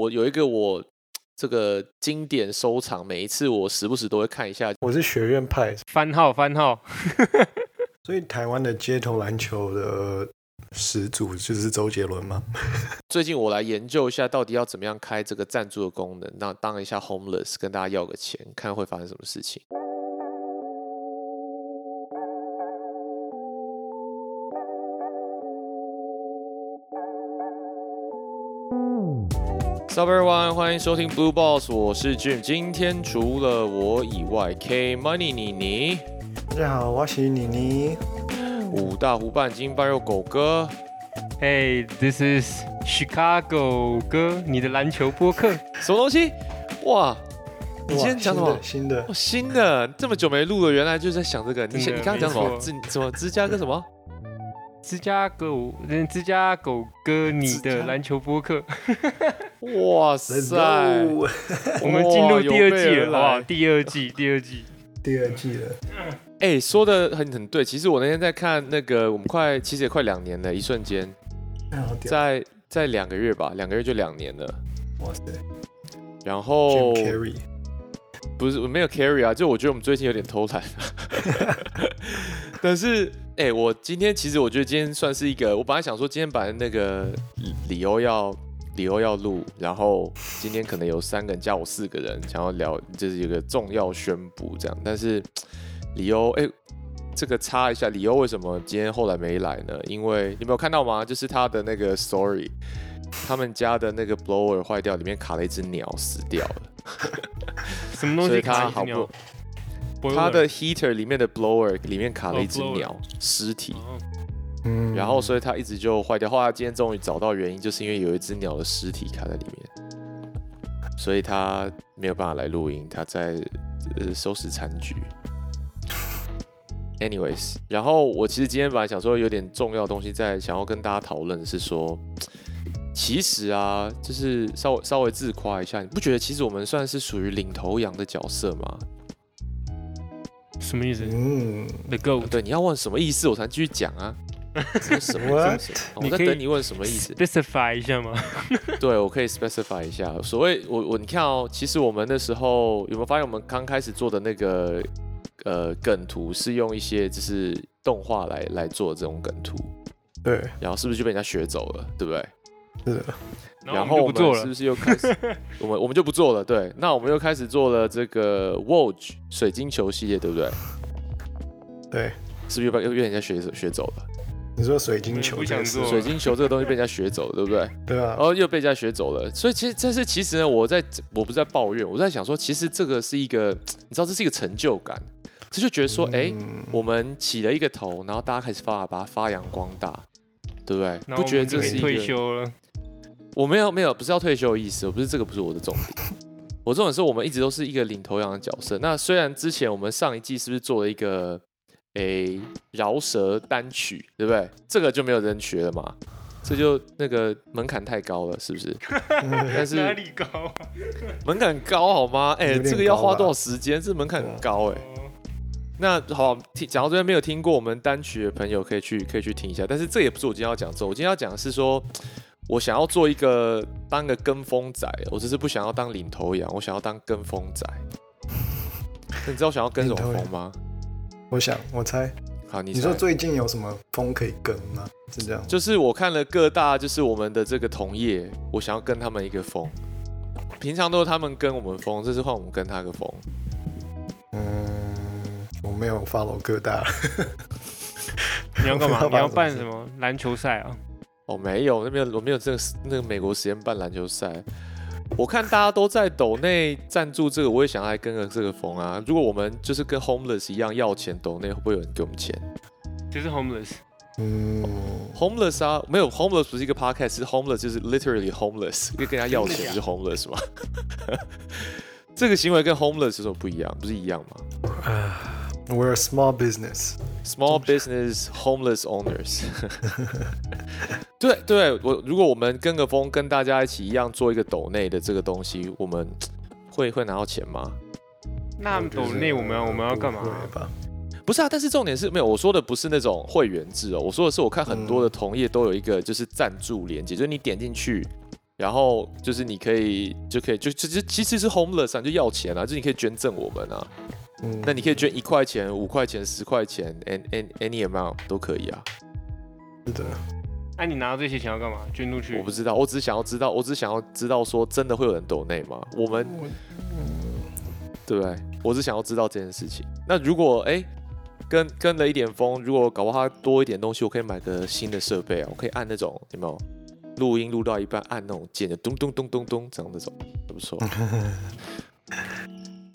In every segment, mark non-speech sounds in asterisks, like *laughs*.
我有一个我这个经典收藏，每一次我时不时都会看一下。我是学院派，番号番号。*laughs* 所以台湾的街头篮球的始祖就是周杰伦吗？*laughs* 最近我来研究一下，到底要怎么样开这个赞助的功能，那当一下 homeless，跟大家要个钱，看会发生什么事情。Everyone，欢迎收听 Blue Boss，我是 Jim。今天除了我以外，K Money 妮妮，大家好，我是妮妮。五大湖半斤半肉狗哥，Hey，this is Chicago 哥，你的篮球播客。什么东西？哇！你今天讲什么？新的哦，新的，这么久没录了，原来就是在想这个。你先，你刚刚讲什么？没错芝什么芝加哥什么？芝加哥，嗯，芝加狗哥，你的篮球播客。哇塞！*laughs* 我们进入第二季了，好不好？第二季，第二季。第二季了，哎、说的很很对。其实我那天在看那个，我们快其实也快两年了，一瞬间！在在两个月吧，两个月就两年了。哇塞然后不是我没有 carry 啊，就我觉得我们最近有点偷懒。*laughs* 但是，哎、我今天其实我觉得今天算是一个，我本来想说今天本来那个理理由要理由要录，然后今天可能有三个人加我四个人想要聊，就是有个重要宣布这样。但是理由，哎、这个插一下，理由为什么今天后来没来呢？因为你没有看到吗？就是他的那个 story，他们家的那个 blower 坏掉，里面卡了一只鸟死掉了。*laughs* 什么东西卡一只他好鸟不它的 heater 里面的 blower 里面卡了一只鸟尸体，然后所以它一直就坏掉。后来他今天终于找到原因，就是因为有一只鸟的尸体卡在里面，所以他没有办法来录音，他在呃收拾残局。*laughs* Anyways，然后我其实今天本来想说有点重要的东西在想要跟大家讨论，是说，其实啊，就是稍微稍微自夸一下，你不觉得其实我们算是属于领头羊的角色吗？什么意思嗯，？The Goat。对，你要问什么意思，我才继续讲啊。什么 *laughs* 什么 What？什么我在等你问什么意思。Specify 一下吗？*laughs* 对，我可以 specify 一下。所谓我我你看哦，其实我们那时候有没有发现，我们刚开始做的那个呃梗图是用一些就是动画来来做这种梗图，对，然后是不是就被人家学走了，对不对？是的，然后我们就不做了。是不是又开始 *laughs* 我们我们就不做了？对，那我们又开始做了这个 Woj 水晶球系列，对不对？对。是不是又被又被人家学学走了？你说水晶球水晶球这个东西被人家学走了，对不对？对啊然，后又被人家学走了，所以其实这是其实呢，我在我不是在抱怨，我在想说，其实这个是一个，你知道这是一个成就感，这就觉得说，哎、嗯我们起了一个头，然后大家开始发把它发扬光大，对不对？不觉得这是一个？休了？我没有没有，不是要退休的意思，我不是这个不是我的重点。我重点是我们一直都是一个领头羊的角色。那虽然之前我们上一季是不是做了一个诶饶舌单曲，对不对？这个就没有人学了嘛，这就那个门槛太高了，是不是？*laughs* 但是哪里高啊？门槛高好吗？哎、这个要花多少时间？这门槛很高哎、哦那好，听讲到这边没有听过我们单曲的朋友可以去可以去听一下。但是这也不是我今天要讲的，我今天要讲的是说，我想要做一个当个跟风仔，我只是不想要当领头羊，我想要当跟风仔。*laughs* 你知道我想要跟什么风吗？我想，我猜，好，你你说最近有什么风可以跟吗？是这样？就是我看了各大就是我们的这个同业，我想要跟他们一个风。平常都是他们跟我们风，这次换我们跟他个风。嗯，我没有 follow 各大，*laughs* 你要干嘛？你要办什什么篮球赛啊？哦，没有，那边我没有这个那个美国时间办篮球赛。我看大家都在抖内赞助这个，我也想要来跟个这个风啊。如果我们就是跟 homeless 一样要钱抖内，会不会有人给我们钱就是 homeless。嗯，？homeless 啊，没有 homeless 不是一个 podcast，是 homeless 就是 literally homeless，跟跟人家要钱就是 homeless 嘛。*laughs* 这个行为跟 homeless 有什么不一样？不是一样吗啊，We're a small business，？Small business homeless owners *laughs* 对对，我如果我们跟个风，跟大家一起一样做一个斗内的这个东西，我们会会拿到钱吗？那我觉得抖内我们要我们要干嘛不？会吧？不是啊，但是重点是没有，我说的不是那种会员制哦，我说的是我看很多的同业都有一个就是赞助连接，就是你点进去，然后就是你可以就可以就就就其实是 homeless 啊，就要钱啊，就是你可以捐赠我们啊。嗯，那你可以捐一块钱、五块钱、十块钱，any any any amount 都可以啊。是的，那、你拿到这些钱要干嘛？捐出去？我不知道，我只是想要知道，我只是想要知道说真的会有人抖内吗？我们对不对？我只想要知道这件事情。那如果哎、跟跟了一点风，如果搞不好它多一点东西，我可以买个新的设备啊，我可以按那种有没有录音录到一半按那种键的咚咚咚咚咚这样那种，还不错。*laughs*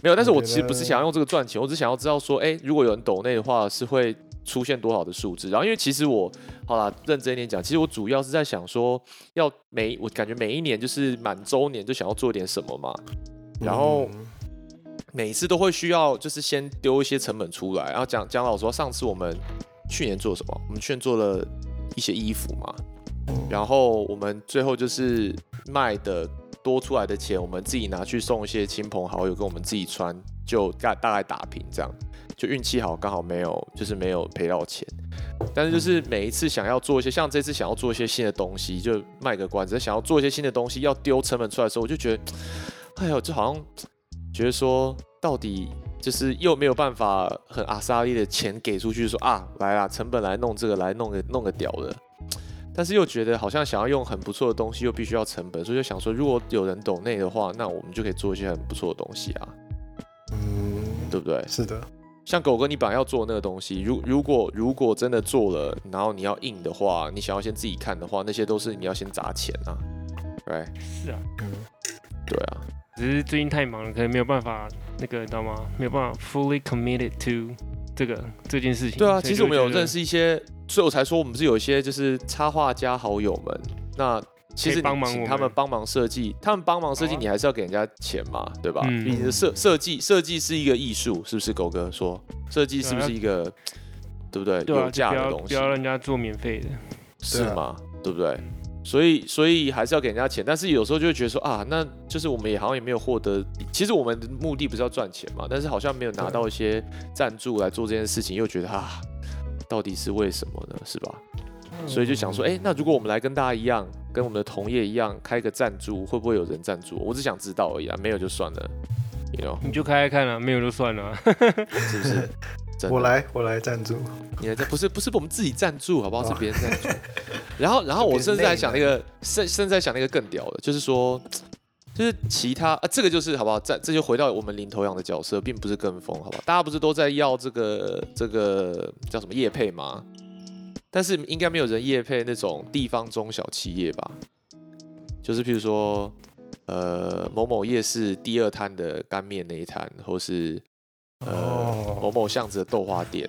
没有，但是我其实不是想要用这个赚钱，我只想要知道说，哎、如果有人抖内的话，是会出现多少的数字。然后因为其实我好啦，认真一点讲，其实我主要是在想说，要每我感觉每一年就是满周年就想要做点什么嘛，然后嗯每一次都会需要就是先丢一些成本出来，然后讲讲老实话，上次我们去年做什么？我们去年做了一些衣服嘛，然后我们最后就是卖的多出来的钱，我们自己拿去送一些亲朋好友跟我们自己穿，就大大概打平这样。就运气好，刚好没有就是没有赔到钱。但是就是每一次想要做一些，像这次想要做一些新的东西，就卖个关子，想要做一些新的东西，要丢成本出来的时候，我就觉得，哎呦，就好像觉得说，到底就是又没有办法很阿萨利的钱给出去，说啊，来啦，成本来弄这个，来弄个弄个屌的。但是又觉得好像想要用很不错的东西，又必须要成本，所以就想说，如果有人懂内的话，那我们就可以做一些很不错的东西啊，嗯，对不对？是的，像狗哥，你本来要做那个东西，如如果如果真的做了，然后你要印的话，你想要先自己看的话，那些都是你要先砸钱啊，right？是啊，嗯，对啊，只是最近太忙了，可能没有办法那个，你知道吗？没有办法 fully committed to 这个这件事情。对啊，其实我们有认识一些，所以我才说我们是有一些就是插画家好友们，那其实帮你请忙他们帮忙设计，他们帮忙设计，你还是要给人家钱嘛，对吧？嗯毕竟是设设计设计是一个艺术，是不是？狗哥说设计是不是一个，对不对？对啊，有价的东西，要让人家做免费的。是吗？对不对？所以，所以还是要给人家钱，但是有时候就会觉得说啊，那就是我们也好像也没有获得，其实我们的目的不是要赚钱嘛，但是好像没有拿到一些赞助来做这件事情，又觉得啊，到底是为什么呢？是吧？所以就想说，哎、那如果我们来跟大家一样，跟我们的同业一样开个赞助，会不会有人赞助？我只想知道而已啊，没有就算了，you know，你就开开看啊、没有就算了啊、*laughs* 是不是？*laughs* 我来，我来赞助。你来赞不是不是我们自己赞助，好不好？哦是别人赞助。然后然后我甚至还想那个，*laughs* 甚甚至在想那个更屌的，就是说，就是其他啊，这个就是好不好？再这就回到我们领头羊的角色，并不是跟风，好不好？大家不是都在要这个这个叫什么业配吗？但是应该没有人业配那种地方中小企业吧？就是譬如说，呃，某某夜市第二摊的干面那一摊，或是呃、哦某某巷子的豆花店，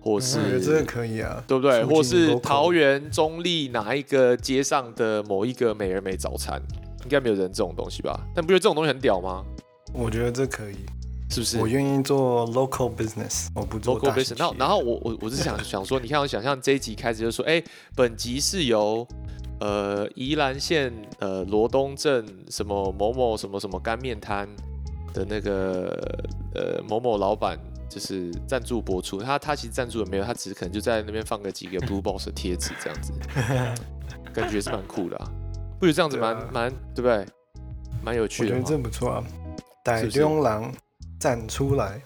或是真的可以啊，对不对？或是桃园中立哪一个街上的某一个美而美早餐，应该没有人这种东西吧？但不觉得这种东西很屌吗？我觉得这可以。是不是我愿意做 local business，我不做 local business？然后然后我我我是想 *laughs* 想说，你看我想象这一集开始就说，哎，本集是由呃宜兰县呃罗东镇什么某某什么什么干面摊的那个呃某某老板。就是赞助播出，他他其实赞助也没有，他只是可能就在那边放个几个 Blue Box 的贴纸这样子，*laughs* 感觉是蛮酷的啊，不觉得这样子蛮蛮对不对？蛮有我觉得趣的吗？这不错啊。逮是不是中狼站出来，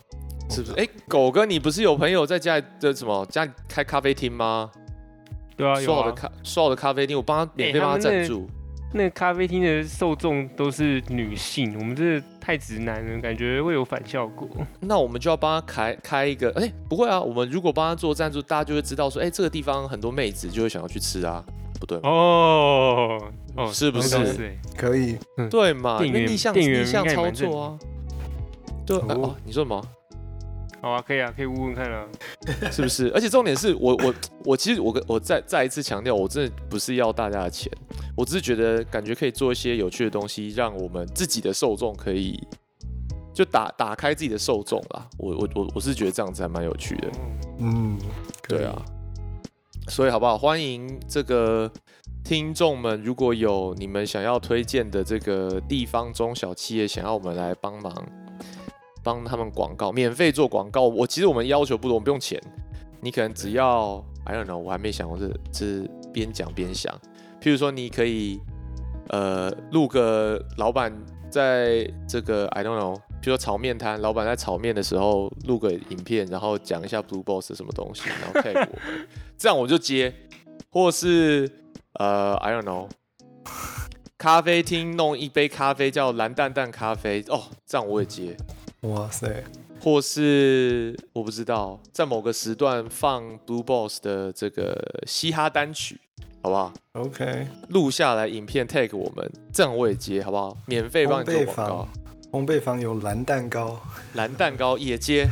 是不是？哎、狗哥，你不是有朋友在家里的什么家里开咖啡厅吗？对啊。说好的咖说好的咖啡厅，我帮他免费帮他赞助。那个咖啡厅的受众都是女性，我们这太直男了，感觉会有反效果。那我们就要帮他开开一个，哎、不会啊，我们如果帮他做赞助，大家就会知道说，哎、这个地方很多妹子就会想要去吃啊，不对吗？哦哦，是不是可以。对嘛？逆向逆向操作啊。对，哦，你说什么？好啊，可以啊，可以问问看啊。*laughs* 是不是？而且重点是我我我其实我跟我再再一次强调，我真的不是要大家的钱，我只是觉得感觉可以做一些有趣的东西，让我们自己的受众可以就打打开自己的受众啦。我我我我是觉得这样子还蛮有趣的，嗯，对啊。。所以好不好？欢迎这个听众们，如果有你们想要推荐的这个地方中小企业，想要我们来帮忙帮他们广告，免费做广告。我其实我们要求不多，我们不用钱，你可能只要 I don't know，我还没想过这这边讲边想。譬如说，你可以呃录个老板在这个 I don't know，比如说炒面摊，老板在炒面的时候录个影片，然后讲一下 Blue Boss 什么东西，然后 tag 我们，这样我就接，或是呃 I don't know。咖啡厅弄一杯咖啡叫蓝蛋蛋咖啡哦，这样我也接。哇塞，或是我不知道，在某个时段放 Blue Boss 的这个嘻哈单曲，好不好？OK，录下来影片 tag 我们，这样我也接，好不好？免费帮你做广告，烘焙坊有蓝蛋糕，蓝蛋糕也接，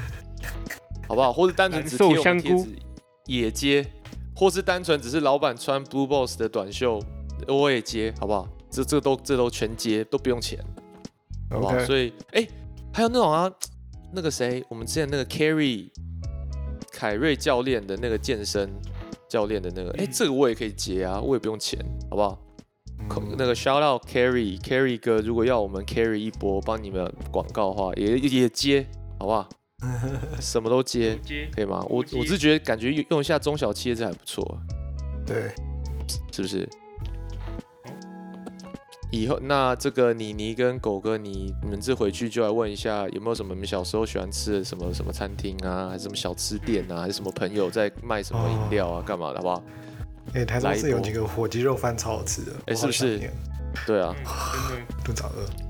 好不好？或是单纯只贴我们贴纸 *laughs* 也接，或是单纯只是老板穿 Blue Boss 的短袖，我也接，好不好？这这都这都全接，都不用钱。好不好所以，哎、还有那种啊，那个谁，我们之前那个 Carry 凯瑞教练的那个健身教练的那个，哎、这个我也可以接啊，我也不用钱，好不好？嗯那个 shout out Carry Carry 哥，如果要我们 Carry 一波帮你们广告的话，也也接，好不好？什么都接，接可以吗？我接我是觉得感觉用用一下中小企业这还不错，对，是不是？以后那这个妮妮跟狗哥，你你们这回去就来问一下，有没有什么你们小时候喜欢吃的什么什么餐厅啊，还是什么小吃店啊，还是什么朋友在卖什么饮料啊，干嘛的，好不好？哎、台中市有几个火鸡肉饭超好吃的，哎是不是对啊真的 *laughs* 肚子好饿。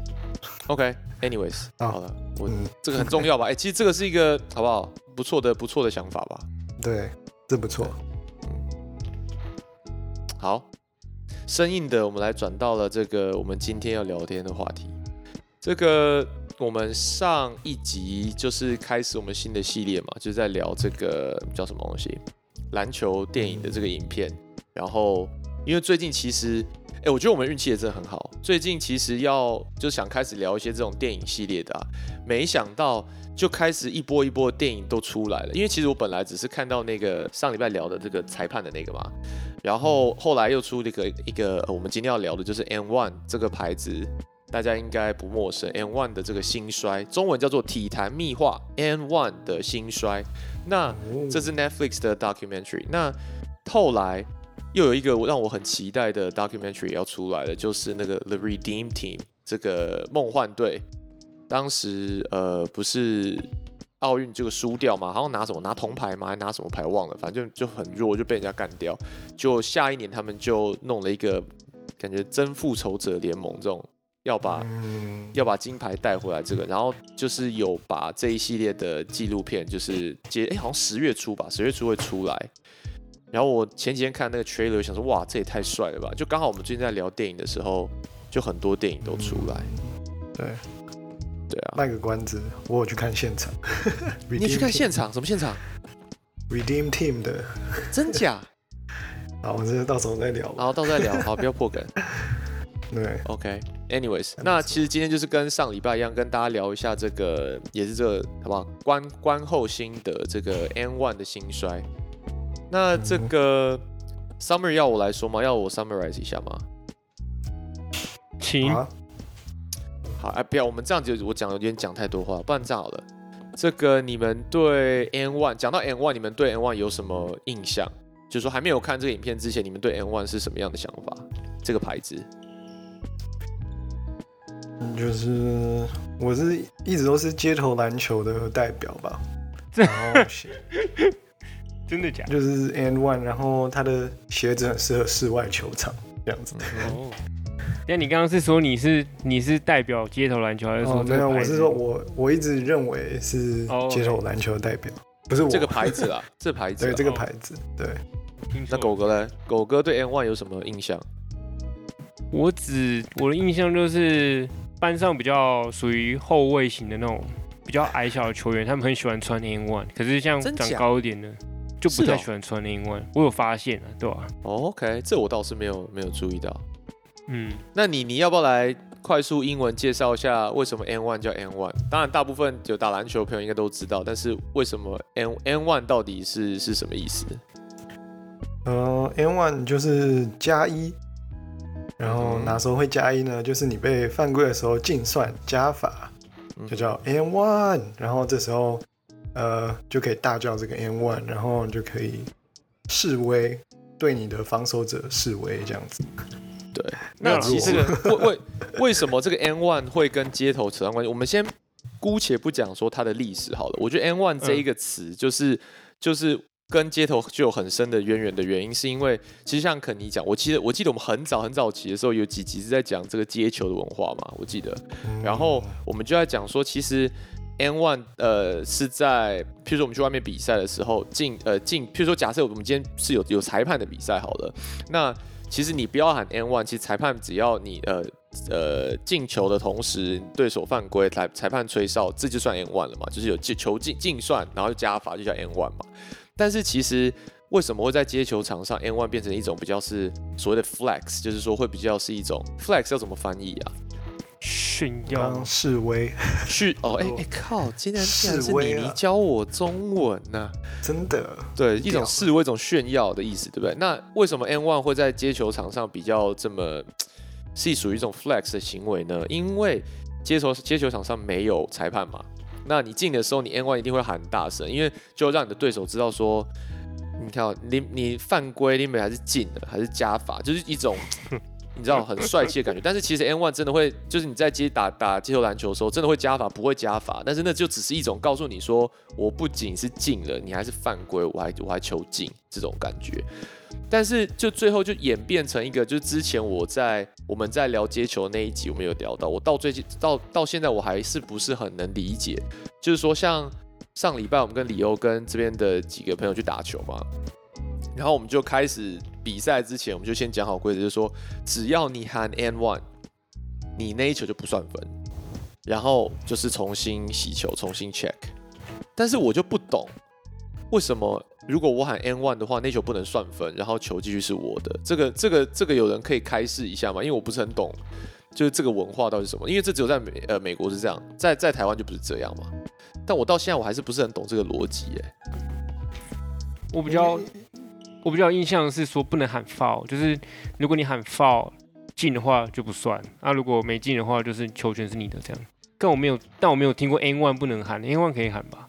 ，OK，anyways，、啊好了，我、嗯这个很重要吧？*laughs* 哎、其实这个是一个好不好？不错的不错的想法吧？对，真不错。好，生硬的，我们来转到了这个我们今天要聊天的话题。这个我们上一集就是开始我们新的系列嘛，就是在聊这个叫什么东西，篮球电影的这个影片。然后因为最近其实，哎、我觉得我们运气也真的很好。最近其实要就想开始聊一些这种电影系列的、啊，没想到就开始一波一波的电影都出来了。因为其实我本来只是看到那个上礼拜聊的这个裁判的那个嘛，然后后来又出了一个一个、呃我们今天要聊的就是 N One 这个牌子，大家应该不陌生。N One 的这个兴衰，中文叫做体坛秘话 N One 的兴衰。那哦这是 Netflix 的 documentary。那后来又有一个让我很期待的 documentary 要出来了，就是那个 The Redeem Team 这个梦幻队。当时呃不是奥运这个输掉嘛，好像拿什么拿铜牌吗？还拿什么牌忘了，反正就很弱，就被人家干掉。就下一年他们就弄了一个感觉真复仇者联盟这种，要把嗯，要把金牌带回来这个，然后就是有把这一系列的纪录片，就是接哎、好像十月初吧，十月初会出来。然后我前几天看那个 trailer，想说哇，这也太帅了吧！就刚好我们最近在聊电影的时候，就很多电影都出来。对，对啊，卖个关子，我有去看现场。你去看现场？什么现场？Redeem Team 的，*laughs* 真假？好，我们这到时候再聊吧。然后到时候再聊，好，不要破梗。*laughs* 对不错那其实今天就是跟上礼拜一样，跟大家聊一下这个，也是这个好不好？观观后心得这个 N One 的兴衰。那这嗯个 summary 要我来说吗？要我 summarize 一下吗？请好哎，不要，我们这样子我讲有点讲太多话，不然这样好了。这个你们对 N One 讲到 N One，你们对 N One 有什么印象？就是说还没有看这个影片之前，你们对 N One 是什么样的想法？这个牌子？就是我是一直都是街头篮球的代表吧。这 *laughs* 然后 *laughs* 鞋真的假的？就是 N One，然后他的鞋子很适合室外球场这样子。哦，*laughs* 那你刚刚是说你是你是代表街头篮球，还是说哦，没有，我是说我我一直认为是哦街头篮球的代表，不是我这个牌子啊，*laughs* 这牌子啦。对这个哦牌子，对，那狗哥呢？狗哥对 N One 有什么印象？我只我的印象就是班上比较属于后卫型的那种比较矮小的球员，他们很喜欢穿 N one，可是像长高一点的就不太喜欢穿 N one。我有发现啊，对吧、哦，OK，这我倒是没有没有注意到。嗯，那你你要不要来快速英文介绍一下为什么 N One 叫 N One？当然，大部分有打篮球的朋友应该都知道，但是为什么 N N One 到底是是什么意思？呃，N one 就是加一，然后嗯哪时候会加一呢？就是你被犯规的时候净算加法，嗯就叫 N one，然后这时候呃就可以大叫这个 N one，然后你就可以示威，对你的防守者示威这样子。对，那其实这个为为为什么这个 N One 会跟街头扯上关系？我们先姑且不讲说它的历史好了。我觉得 N One 这一个词就是、就是跟街头就有很深的渊源的原因，是因为其实像肯尼讲，我记得我记得我们很早很早期的时候有几集是在讲这个街球的文化嘛，我记得。然后我们就在讲说，其实 N One 呃是在，譬如说我们去外面比赛的时候进呃进，譬如说假设我们今天是有有裁判的比赛好了，那其实你不要喊 N One，其实裁判只要你呃呃进球的同时对手犯规，裁裁判吹哨，这就算 N One 了嘛，就是有进球进进算，然后就加罚就叫 N One 嘛。但是其实为什么会在街球场上 N One 变成一种比较是所谓的 flex，就是说会比较是一种 flex 要怎么翻译啊？炫耀示威，是哦，*laughs* 哎、哎、靠！竟然竟然是你，教我中文呢、真的对，一种示威，一种炫耀的意思，对不对？那为什么 N One 会在街球场上比较这么是属于一种 flex 的行为呢？因为街球街球场上没有裁判嘛，那你进的时候，你 N One 一定会喊大声，因为就让你的对手知道说，你看哦你你犯规，你们还是进的，还是加罚，就是一种。你知道很帅气的感觉，但是其实 N One 真的会，就是你在接打打街头篮球的时候，真的会加罚，不会加罚，但是那就只是一种告诉你说，我不仅是进了，你还是犯规，我还我还求进这种感觉。但是就最后就演变成一个，就是之前我在我们在聊接球那一集，我们有聊到，我到最近到到现在我还是不是很能理解，就是说像上礼拜我们跟李欧跟这边的几个朋友去打球嘛，然后我们就开始比赛之前，我们就先讲好规则，就是说只要你喊 N one，你那一球就不算分，然后就是重新洗球，重新 check。但是我就不懂，为什么如果我喊 N one 的话，那球不能算分，然后球继续是我的？这个这个这个有人可以开示一下吗？因为我不是很懂，就是这个文化到底是什么？因为这只有在美呃美国是这样，在在台湾就不是这样嘛。但我到现在我还是不是很懂这个逻辑哎。我比较我比较有印象是说不能喊 foul，就是如果你喊 foul 进的话就不算，啊如果没进的话就是球权是你的这样。但我没有，但我没有听过 N one 不能喊，N one 可以喊吧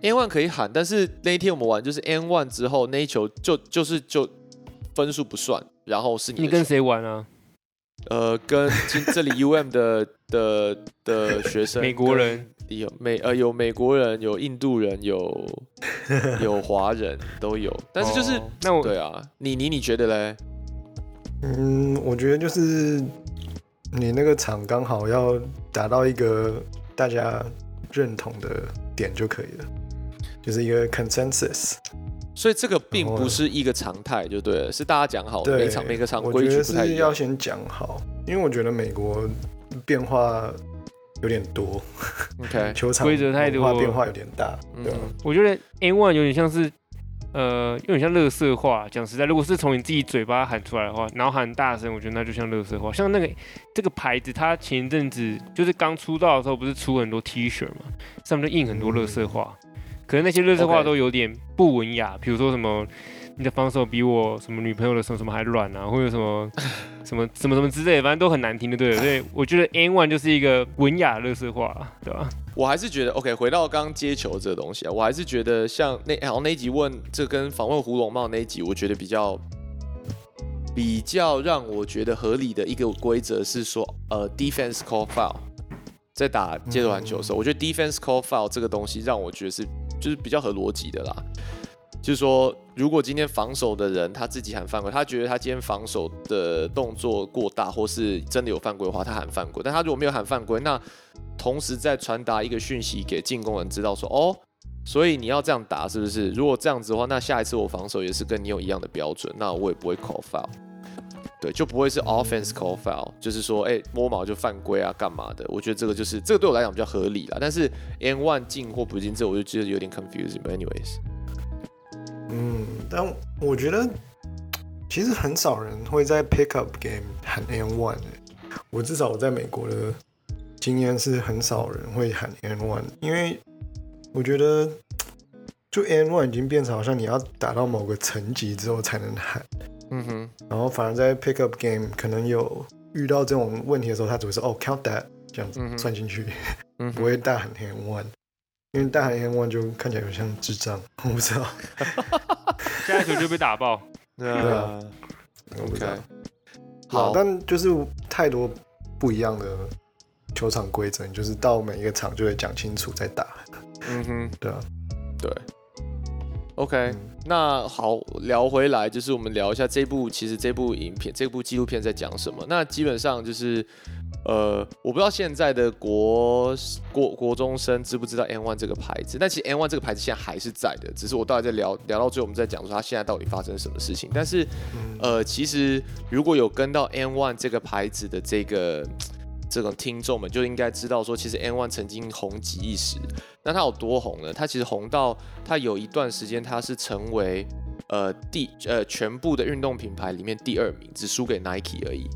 ？N one 可以喊，但是那一天我们玩就是 N one 之后那一球就就是就分数不算，然后是你你跟谁玩啊？呃跟今这里 UM 的的的学生，*laughs* 美国人有美呃有美国人，有印度人，有 *laughs* 有华人都有，但是就是、哦那我对啊，你你你觉得嘞？嗯，我觉得就是你那个场刚好要达到一个大家认同的点就可以了，就是一个 consensus。所以这个并不是一个常态，就对了，是大家讲好的，对，每场每个场我规矩觉得不太一样。是要先讲好，因为我觉得美国变化有点多，OK，*laughs* 球场规则太多变化有点大，嗯对吧？我觉得 A one 有点像是，呃，有点像乐色话。讲实在，如果是从你自己嘴巴喊出来的话，然后喊大声，我觉得那就像乐色话。像那个这个牌子，它前一阵子就是刚出道的时候，不是出很多 T 恤嘛，上面就印很多乐色话。可能那些乐色话都有点不文雅，比如说什么你的防守比我什么女朋友的什么什么还软啊，或者什么 *laughs* 什么什么什么之类的，反正都很难听的，对了。所以我觉得 N one 就是一个文雅乐色话，对吧？我还是觉得 OK，回到刚刚接球这个东西啊，我还是觉得像那好像那一集问这跟访问胡龙茂那一集，我觉得比较比较让我觉得合理的一个规则是说，呃，defense call foul，在打街头篮球的时候，我觉得 defense call foul 这个东西让我觉得是就是比较合逻辑的啦。就是说，如果今天防守的人他自己喊犯规，他觉得他今天防守的动作过大，或是真的有犯规的话，他喊犯规。但他如果没有喊犯规，那同时在传达一个讯息给进攻人知道说，哦，所以你要这样打是不是？如果这样子的话，那下一次我防守也是跟你有一样的标准，那我也不会 call foul。对，就不会是 offense call foul，就是说，哎、摸毛就犯规啊，干嘛的？我觉得这个就是这个对我来讲比较合理啦。但是 N one 进或不进，这我就觉得有点 confusing。But anyways，嗯，但我觉得其实很少人会在 pickup game 喊 N one 欸。我至少我在美国的经验是很少人会喊 N one，因为我觉得就 N one 已经变成好像你要打到某个层级之后才能喊，嗯哼，然后反而在 pickup game 可能有遇到这种问题的时候，他只会说哦 count that 这样子算进去，嗯 *laughs* 不会大喊 N one。因为大海 N one 就看起来有像智障，*laughs* 我不知道，下一球就被打爆。对啊我不知道，OK。好，但就是太多不一样的球场规则，你就是到每一个场就会讲清楚再打。嗯哼，对啊，对。OK，、嗯那好，聊回来就是我们聊一下这部，其实这部影片、这部纪录片在讲什么。那基本上就是，呃，我不知道现在的国国国中生知不知道 N One 这个牌子，但其实 N One 这个牌子现在还是在的，只是我到底在聊聊到最后，我们在讲说它现在到底发生什么事情。但是，嗯呃，其实如果有跟到 N One 这个牌子的这个这种听众们，就应该知道说，其实 N One 曾经红极一时。那它有多红呢？它其实红到它有一段时间，它是成为呃第呃全部的运动品牌里面第二名，只输给 Nike 而已。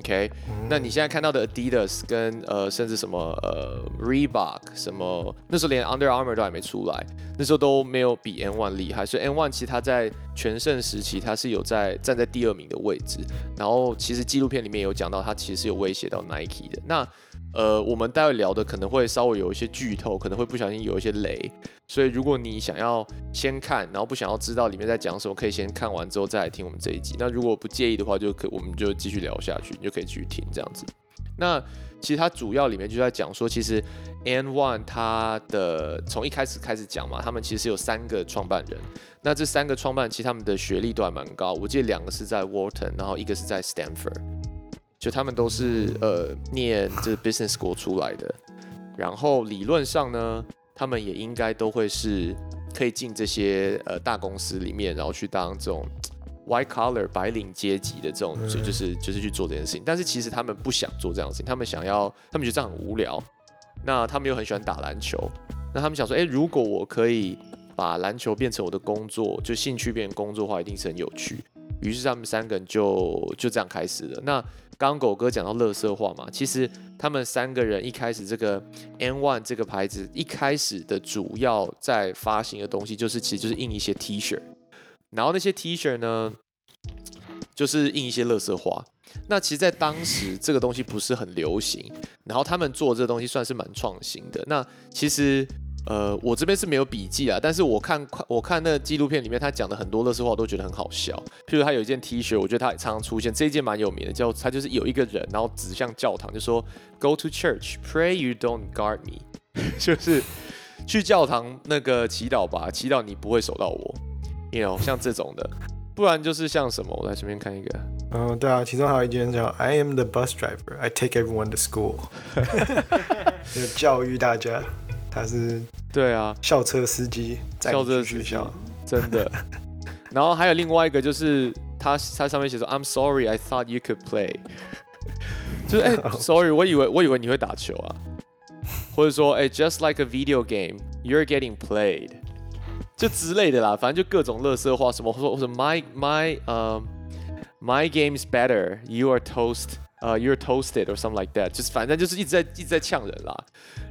OK，那你现在看到的 Adidas 跟呃甚至什么呃 Reebok 什么，那时候连 Under Armour 都还没出来，那时候都没有比 N One 厉害，所以 N One 其实它在全盛时期它是有在站在第二名的位置。然后其实纪录片里面有讲到，它其实是有威胁到 Nike 的。那呃，我们待会聊的可能会稍微有一些剧透，可能会不小心有一些雷，所以如果你想要先看，然后不想要知道里面在讲什么，可以先看完之后再来听我们这一集。那如果不介意的话，就可我们就继续聊下去，你就可以继续听这样子。那其实它主要里面就在讲说，其实 N One 它的从一开始开始讲嘛，他们其实有三个创办人，那这三个创办其实他们的学历都还蛮高，我记得两个是在 Wharton，然后一个是在 Stanford。就他们都是呃念这 business school 出来的，然后理论上呢，他们也应该都会是可以进这些呃大公司里面，然后去当这种 white collar 白领阶级的这种，就就是就是去做这件事情。但是其实他们不想做这样的事情，他们想要，他们觉得这样很无聊。那他们又很喜欢打篮球，那他们想说，诶，如果我可以把篮球变成我的工作，就兴趣变成工作的话，一定是很有趣。于是他们三个人就就这样开始了。那刚狗哥讲到乐色化嘛，其实他们三个人一开始这个 N One 这个牌子一开始的主要在发行的东西，就是其实就是印一些 T 恤，然后那些 T 恤呢，就是印一些乐色化。那其实，在当时这个东西不是很流行，然后他们做这个东西算是蛮创新的。那其实。呃，我这边是没有笔记啊，但是我看我看那纪录片里面，他讲的很多乐色话，我都觉得很好笑。譬如他有一件 T 恤，我觉得他常常出现，这一件蛮有名的，叫他就是有一个人，然后指向教堂，就说 Go to church, pray you don't guard me，*laughs* 就是去教堂那个祈祷吧，祈祷你不会守到我，you know，像这种的，不然就是像什么，我来随便看一个，嗯，对啊，其中还有一件叫 I am the bus driver, I take everyone to school，*laughs* 教育大家，他是对啊，校车司机，载你校车学校。真的。然后还有另外一个就是他他上面写说 I'm sorry, I thought you could play，就是哎、sorry，我以为我以为你会打球啊，或者说哎、just like a video game, you're getting played，就之类的啦，反正就各种乐色话，什么说或者 my my 呃、my game's better, you are toast。呃、y o u r e toasted or something like that，就是反正就是一直在一直在呛人啦，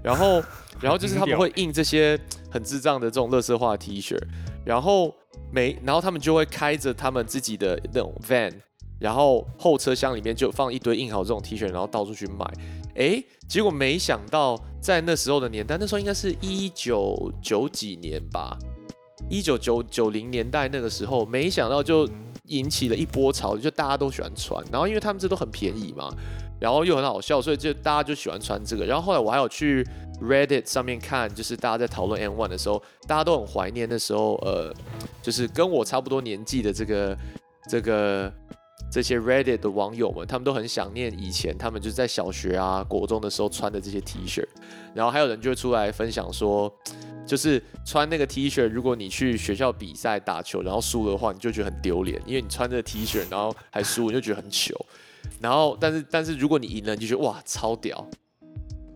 然后 *laughs* 然后就是他们会印这些很智障的这种乐色化的 T 恤，然后每然后他们就会开着他们自己的那种 van，然后后车厢里面就放一堆印好这种 T 恤，然后到处去卖。诶，结果没想到在那时候的年代，那时候应该是一九九几年吧，一九九九零年代那个时候，没想到就引起了一波潮，就大家都喜欢穿。然后因为他们这都很便宜嘛，然后又很好笑，所以就大家就喜欢穿这个。然后后来我还有去 Reddit 上面看，就是大家在讨论 N One 的时候，大家都很怀念那时候，呃，就是跟我差不多年纪的这个这个这些 Reddit 的网友们，他们都很想念以前他们就是在小学啊、国中的时候穿的这些 T 恤。然后还有人就会出来分享说，就是穿那个 T 恤，如果你去学校比赛打球，然后输的话，你就觉得很丢脸，因为你穿着 T 恤，然后还输，你就觉得很糗。然后，但是但是如果你赢了，你就觉得哇超屌，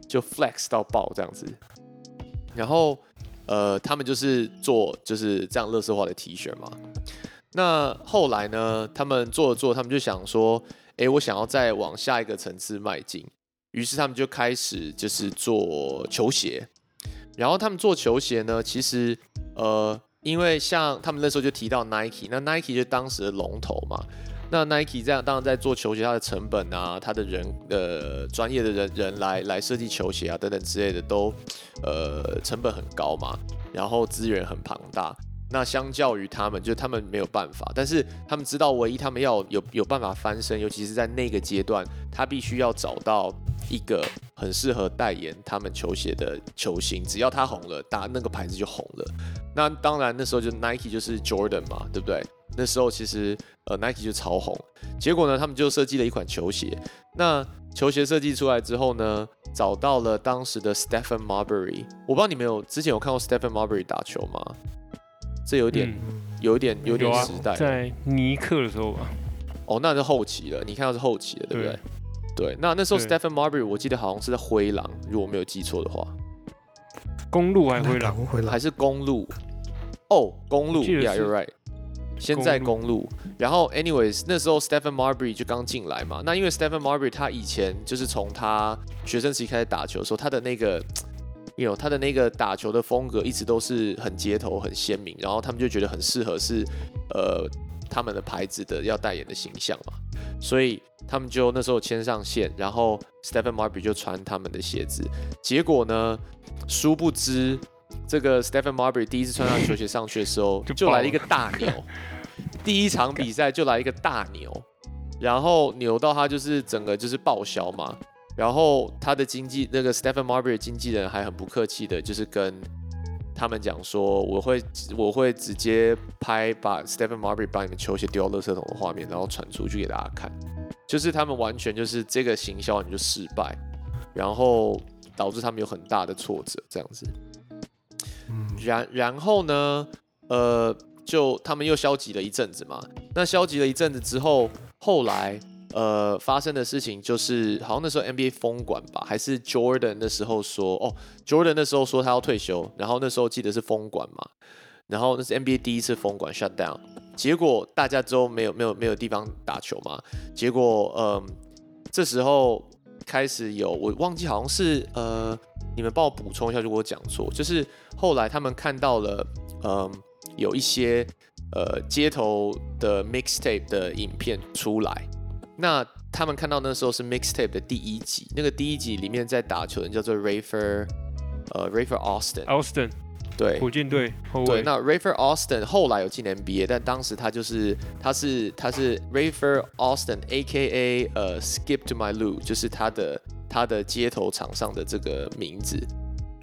就 flex 到爆这样子。然后，呃，他们就是做就是这样乐色化的 T 恤嘛。那后来呢，他们做着做，他们就想说，诶，我想要再往下一个层次迈进。于是他们就开始就是做球鞋。然后他们做球鞋呢，其实呃，因为像他们那时候就提到 Nike，那 Nike 就当时的龙头嘛。那 Nike 这样当然在做球鞋，它的成本啊，它的人呃专业的人人来来设计球鞋啊等等之类的都呃成本很高嘛，然后资源很庞大。那相较于他们，就他们没有办法，但是他们知道唯一他们要有有办法翻身，尤其是在那个阶段，他必须要找到一个很适合代言他们球鞋的球星，只要他红了，打那个牌子就红了。那当然那时候就 Nike 就是 Jordan 嘛，对不对？那时候其实呃 Nike 就超红，结果呢，他们就设计了一款球鞋。那球鞋设计出来之后呢，找到了当时的 Stephen Marbury。我不知道你们有之前有看过 Stephen Marbury 打球吗？这有点、嗯有点有点时代了。在尼克的时候吧，哦，那是后期了，你看到是后期了，对不对？对，那那时候 Stephen Marbury 我记得好像是在灰狼，如果没有记错的话，公路还那会了，赶不回来还。是公路？哦，公路我记得，Yeah, 是 you're right。先在公公路，然后，anyways，那时候 Stephen Marbury 就刚进来嘛。那因为 Stephen Marbury 他以前就是从他学生时期开始打球的时候，他的那个有他的那个打球的风格一直都是很街头、很鲜明，然后他们就觉得很适合是呃他们的牌子的要代言的形象嘛，所以他们就那时候牵上线，然后 Stephen Marbury 就穿他们的鞋子，结果呢，殊不知这个 Stephen Marbury 第一次穿上球鞋上去的时候，*laughs* 就就来了一个大牛，*laughs* 第一场比赛就来一个大牛，然后扭到他就是整个就是报销嘛。然后他的经纪那个 Stephen Marbury 的经纪人还很不客气的，就是跟他们讲说，我会我会直接拍把 Stephen Marbury 把你们球鞋丢到垃圾桶的画面，然后传出去给大家看。就是他们完全就是这个行销你就失败，然后导致他们有很大的挫折这样子。嗯，然然后呢，呃，就他们又消极了一阵子嘛。那消极了一阵子之后，后来呃发生的事情就是，好像那时候 NBA 封管吧，还是 Jordan 那时候说，哦，Jordan 那时候说他要退休，然后那时候记得是封管嘛，然后那是 NBA 第一次封管 shut down，结果大家都没有没有没有地方打球嘛，结果嗯、这时候开始有我忘记好像是呃。你们帮我补充一下，如果我讲错，就是后来他们看到了，嗯，有一些呃街头的 mixtape 的影片出来，那他们看到那时候是 mixtape 的第一集，那个第一集里面在打球的人叫做 Rafer，呃 Rafer Austin，Austin 对火箭队后对，卫，那 Rafer Austin 后来有进 NBA，但当时他就是他是他是 Rafer Austin A.K.A 呃 Skip to My Lou，就是他的他的街头场上的这个名字。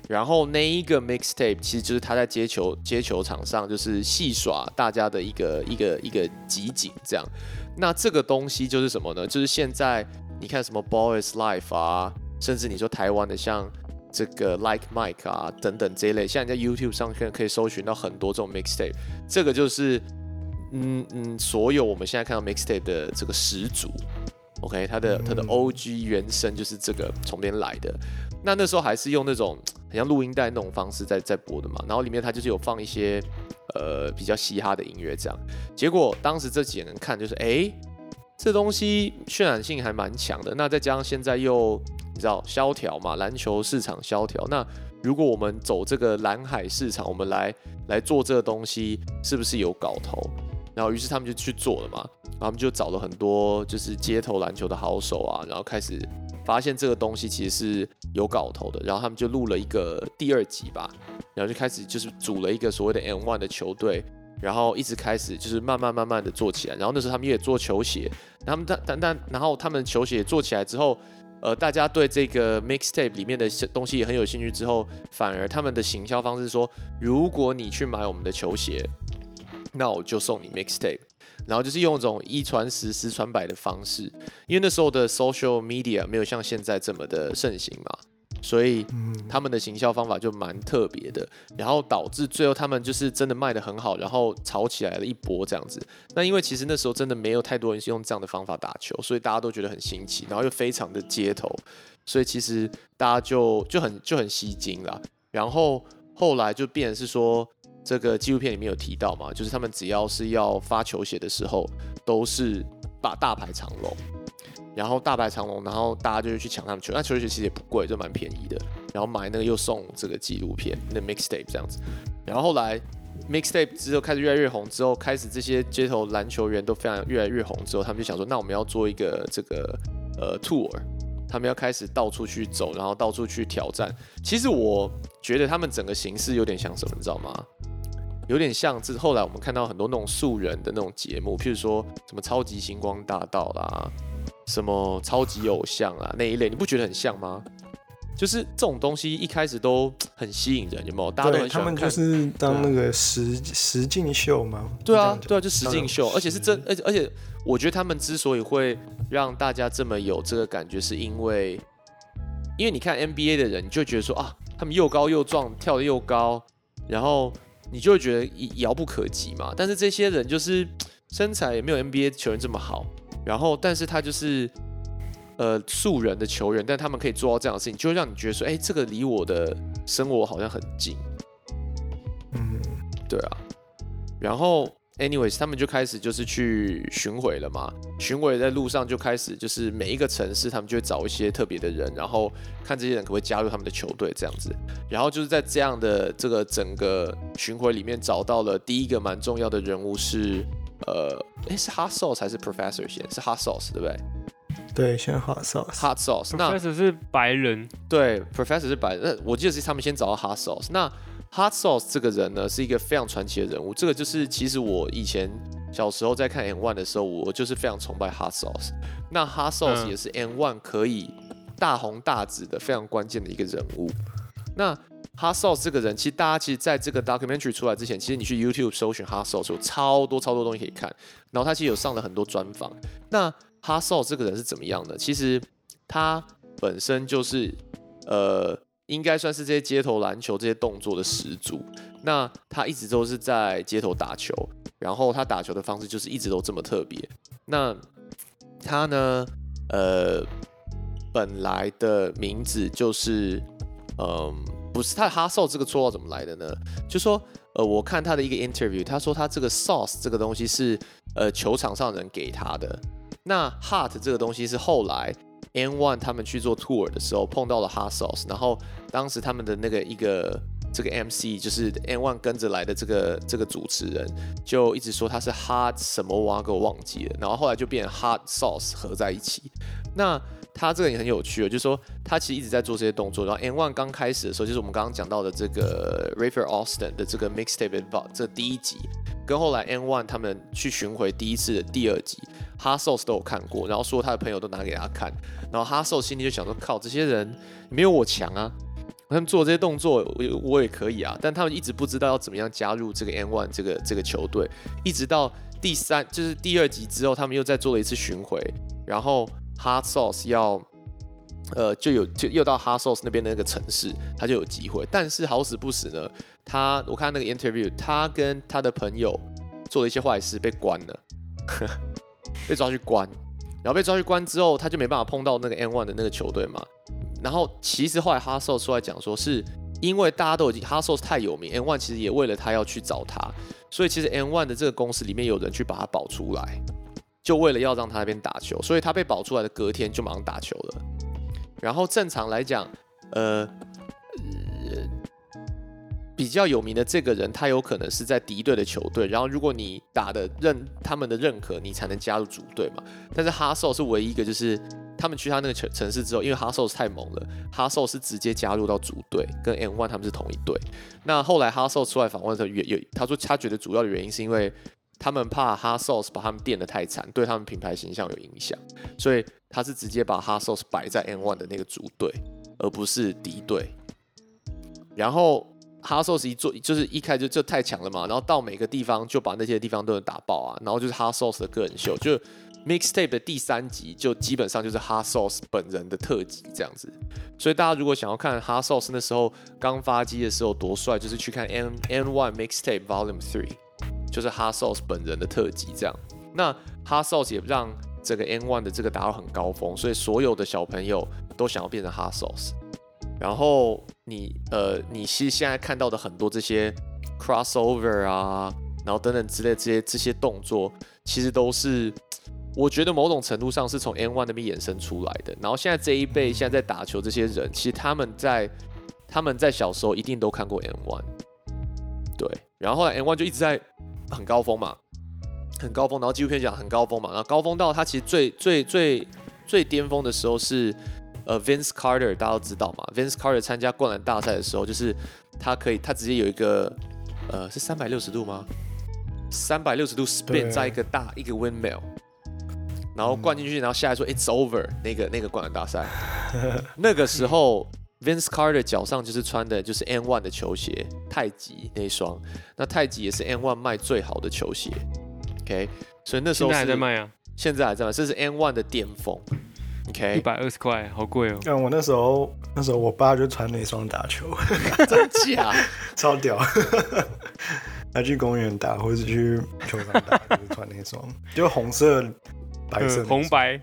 然后那一个 mixtape 其实就是他在街球街球场上就是戏耍大家的一个一个一个集锦这样。那这个东西就是什么呢？就是现在你看什么 Boys Life 啊，甚至你说台湾的像这个 Like Mike 啊等等这一类，现在在 YouTube 上可以可以搜寻到很多这种 mixtape，这个就是嗯嗯，所有我们现在看到 mixtape 的这个始祖，OK，它的它的嗯 OG 原声就是这个从边来的。那那时候还是用那种 *tsk* 很像录音带那种方式在在播的嘛，然后里面它就是有放一些呃比较嘻哈的音乐这样。结果当时这几个人看就是，哎，这东西渲染性还蛮强的。那再加上现在又你知道萧条嘛，篮球市场萧条。那如果我们走这个蓝海市场，我们来来做这个东西，是不是有搞头？然后于是他们就去做了嘛，然后他们就找了很多就是街头篮球的好手啊，然后开始发现这个东西其实是有搞头的，然后他们就录了一个第二集吧，然后就开始就是组了一个所谓的 N One 的球队，然后一直开始就是慢慢慢慢的做起来，然后那时候他们也做球鞋，他们但但但然后他们球鞋做起来之后，呃，大家对这个 mixtape 里面的东西也很有兴趣之后，反而他们的行销方式说，如果你去买我们的球鞋，那我就送你 mixtape。然后就是用一种一传十、十传百的方式，因为那时候的 social media 没有像现在这么的盛行嘛，所以嗯，他们的行销方法就蛮特别的，然后导致最后他们就是真的卖的很好，然后炒起来了一波这样子。那因为其实那时候真的没有太多人是用这样的方法打球，所以大家都觉得很新奇，然后又非常的街头，所以其实大家就就很就很吸睛啦。然后后来就变成是说，这个纪录片里面有提到嘛，就是他们只要是要发球鞋的时候，都是把大排长龙。然后大排长龙，然后大家就会去抢他们球，那球鞋其实也不贵，就蛮便宜的。然后买那个又送这个纪录片，那 mixtape 这样子。然后后来 mixtape 之后开始越来越红，之后开始这些街头篮球员都非常越来越红之后，他们就想说，那我们要做一个这个呃 tour，他们要开始到处去走，然后到处去挑战。其实我觉得他们整个形式有点像什么，你知道吗？有点像是后来我们看到很多那种素人的那种节目，譬如说什么超级星光大道啦，什么超级偶像啊那一类，你不觉得很像吗？就是这种东西一开始都很吸引人，有没有？大家都对他们很喜欢看。就是当那个实实境秀嘛。对啊，对啊，就实境秀，而且是真，而且而且，我觉得他们之所以会让大家这么有这个感觉，是因为，因为你看 NBA 的人，你就觉得说啊，他们又高又壮，跳得又高，然后你就会觉得遥不可及嘛。但是这些人就是 *tsk* 身材也没有 NBA 球员这么好，然后但是他就是呃素人的球员，但他们可以做到这样的事情，就会让你觉得说，哎，这个离我的生活好像很近。嗯，对啊，然后 anyways，他们就开始就是去巡回了嘛。巡回在路上就开始就是每一个城市，他们就会找一些特别的人，然后看这些人可不可以加入他们的球队这样子。然后就是在这样的这个整个巡回里面找到了第一个蛮重要的人物是呃，诶是 Hot Sauce 还是 Professor 先？是 Hot Sauce 对不对对，先 hot sauce。？Hot Sauce 那开始是白人，对，Professor 是白人，那我记得是他们先找到 Hot Sauce。那 Hot Sauce 这个人呢，是一个非常传奇的人物。这个就是其实我以前小时候在看 N One 的时候，我就是非常崇拜 Hot Sauce。那 Hot Sauce 嗯也是 N One 可以大红大紫的非常关键的一个人物。那 Hot Sauce 这个人，其实大家其实在这个 documentary 出来之前，其实你去 YouTube 搜寻 Hot Sauce 有超多超多东西可以看。然后他其实有上了很多专访。那 Hot Sauce 这个人是怎么样的？其实他本身就是呃，应该算是这些街头篮球这些动作的始祖。那他一直都是在街头打球，然后他打球的方式就是一直都这么特别。那他呢，呃，本来的名字就是，嗯，不是他哈寿这个绰号怎么来的呢？就说，呃，我看他的一个 interview，他说他这个 sauce 这个东西是呃球场上人给他的。那 heart 这个东西是后来 N One 他们去做 tour 的时候碰到了 hot sauce，然后当时他们的那个一个这个 MC 就是 N One 跟着来的这个这个主持人就一直说他是 hot 什么哇，给我忘记了，然后后来就变成 hot sauce 合在一起。那他这个也很有趣，就是说他其实一直在做这些动作。然后 N One 刚开始的时候，就是我们刚刚讲到的这个 Rafer Austin 的这个 mixtape Advance 这第一集，跟后来 N One 他们去巡回第一次的第二集，Hassles 都有看过，然后说他的朋友都拿给他看，然后 Hassles 心里就想说，靠，这些人没有我强啊。他们做这些动作，我我也可以啊，但他们一直不知道要怎么样加入这个 N One 这个这个球队，一直到第三就是第二集之后，他们又再做了一次巡回，然后 Hot Sauce 要，呃，就有就又到 Hot Sauce 那边的那个城市，他就有机会。但是好死不死呢，他我看那个 interview，他跟他的朋友做了一些坏事，被关了，*laughs* 被抓去关。然后被抓去关之后，他就没办法碰到那个 N One 的那个球队嘛。然后其实后来 Hot Sauce 出来讲说，是因为大家都已经 Hot Sauce 太有名，N One 其实也为了他要去找他，所以其实 N One 的这个公司里面有人去把他保出来。就为了要让他那边打球，所以他被保出来的隔天就马上打球了。然后正常来讲，呃，比较有名的这个人，他有可能是在敌对的球队。然后如果你打的认他们的认可，你才能加入主队嘛。但是哈寿是唯一一个，就是他们去他那个城城市之后，因为哈寿太猛了，哈寿是直接加入到主队，跟 N One 他们是同一队。那后来哈寿出来访问的时候，有有他说他觉得主要的原因是因为。他们怕 Hot Sauce 把他们垫得太惨，对他们品牌形象有影响，所以他是直接把 Hot Sauce 摆在 N One 的那个主队，而不是敌对。然后 Hot Sauce 一做就是一开就就太强了嘛，然后到每个地方就把那些地方都能打爆啊，然后就是 Hot Sauce 的个人秀，就 Mixtape 的第三集就基本上就是 Hot Sauce 本人的特辑这样子。所以大家如果想要看 Hot Sauce 那时候刚发机的时候多帅，就是去看 N N One Mixtape Volume Three。就是 Hot Sauce 本人的特辑这样。那 Hot Sauce 也让这个 N One 的这个达到很高峰，所以所有的小朋友都想要变成 Hot Sauce。然后你呃，你其实现在看到的很多这些 crossover 啊，然后等等之类这些这些动作，其实都是我觉得某种程度上是从 N One 那边衍生出来的。然后现在这一辈现在在打球这些人，其实他们在他们在小时候一定都看过 N One。对，然后后来 N One 就一直在很高峰嘛，很高峰，然后纪录片讲很高峰嘛，然后高峰到他其实最最最最巅峰的时候是呃 Vince Carter，大家都知道嘛，Vince Carter 参加灌篮大赛的时候，就是他可以他直接有一个呃，是三百六十度吗？三百六十度 spin 在一个大一个 windmill，然后灌进去，然后下来说 it's over 那个那个灌篮大赛，*laughs* 那个时候 Vince Carter 脚上就是穿的就是 N One 的球鞋，太极那一双，那太极也是 N One 卖最好的球鞋，OK，所以那时候现在还在卖啊，现在还在卖，这是 N One 的巅峰，OK，一百二十块，好贵哦。但我那时候那时候我爸就穿那双打球，*laughs* 真假？*laughs* 超屌。*laughs* 他去公园打，或是去球场打，就是穿那双，就红色、白色、嗯红，白，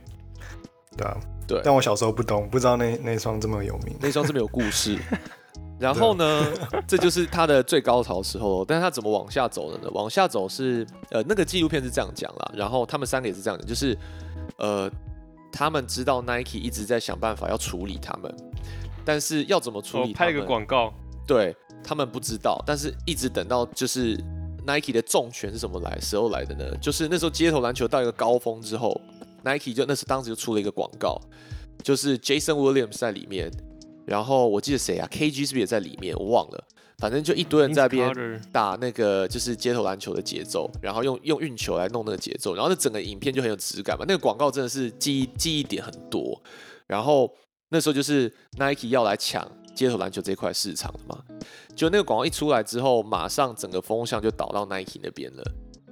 对啊。对但我小时候不懂，不知道那那双这么有名。那双这么有故事。*laughs* 然后呢，*laughs* 这就是他的最高潮的时候。但是他怎么往下走的呢？往下走是呃，那个纪录片是这样讲啦。然后他们三个也是这样讲，就是呃，他们知道 Nike 一直在想办法要处理他们，但是要怎么处理他们？拍一个广告，对他们不知道，但是一直等到就是 Nike 的重拳是什么来时候来的呢？就是那时候街头篮球到一个高峰之后，Nike 就那时当时就出了一个广告，就是 Jason Williams 在里面，然后我记得谁啊，KG 是不是也在里面？我忘了，反正就一堆人在那边打那个就是街头篮球的节奏，然后用用运球来弄那个节奏，然后那整个影片就很有质感嘛。那个广告真的是记忆记忆点很多，然后那时候就是 Nike 要来抢街头篮球这块市场的嘛。就那个广告一出来之后，马上整个风向就倒到 Nike 那边了。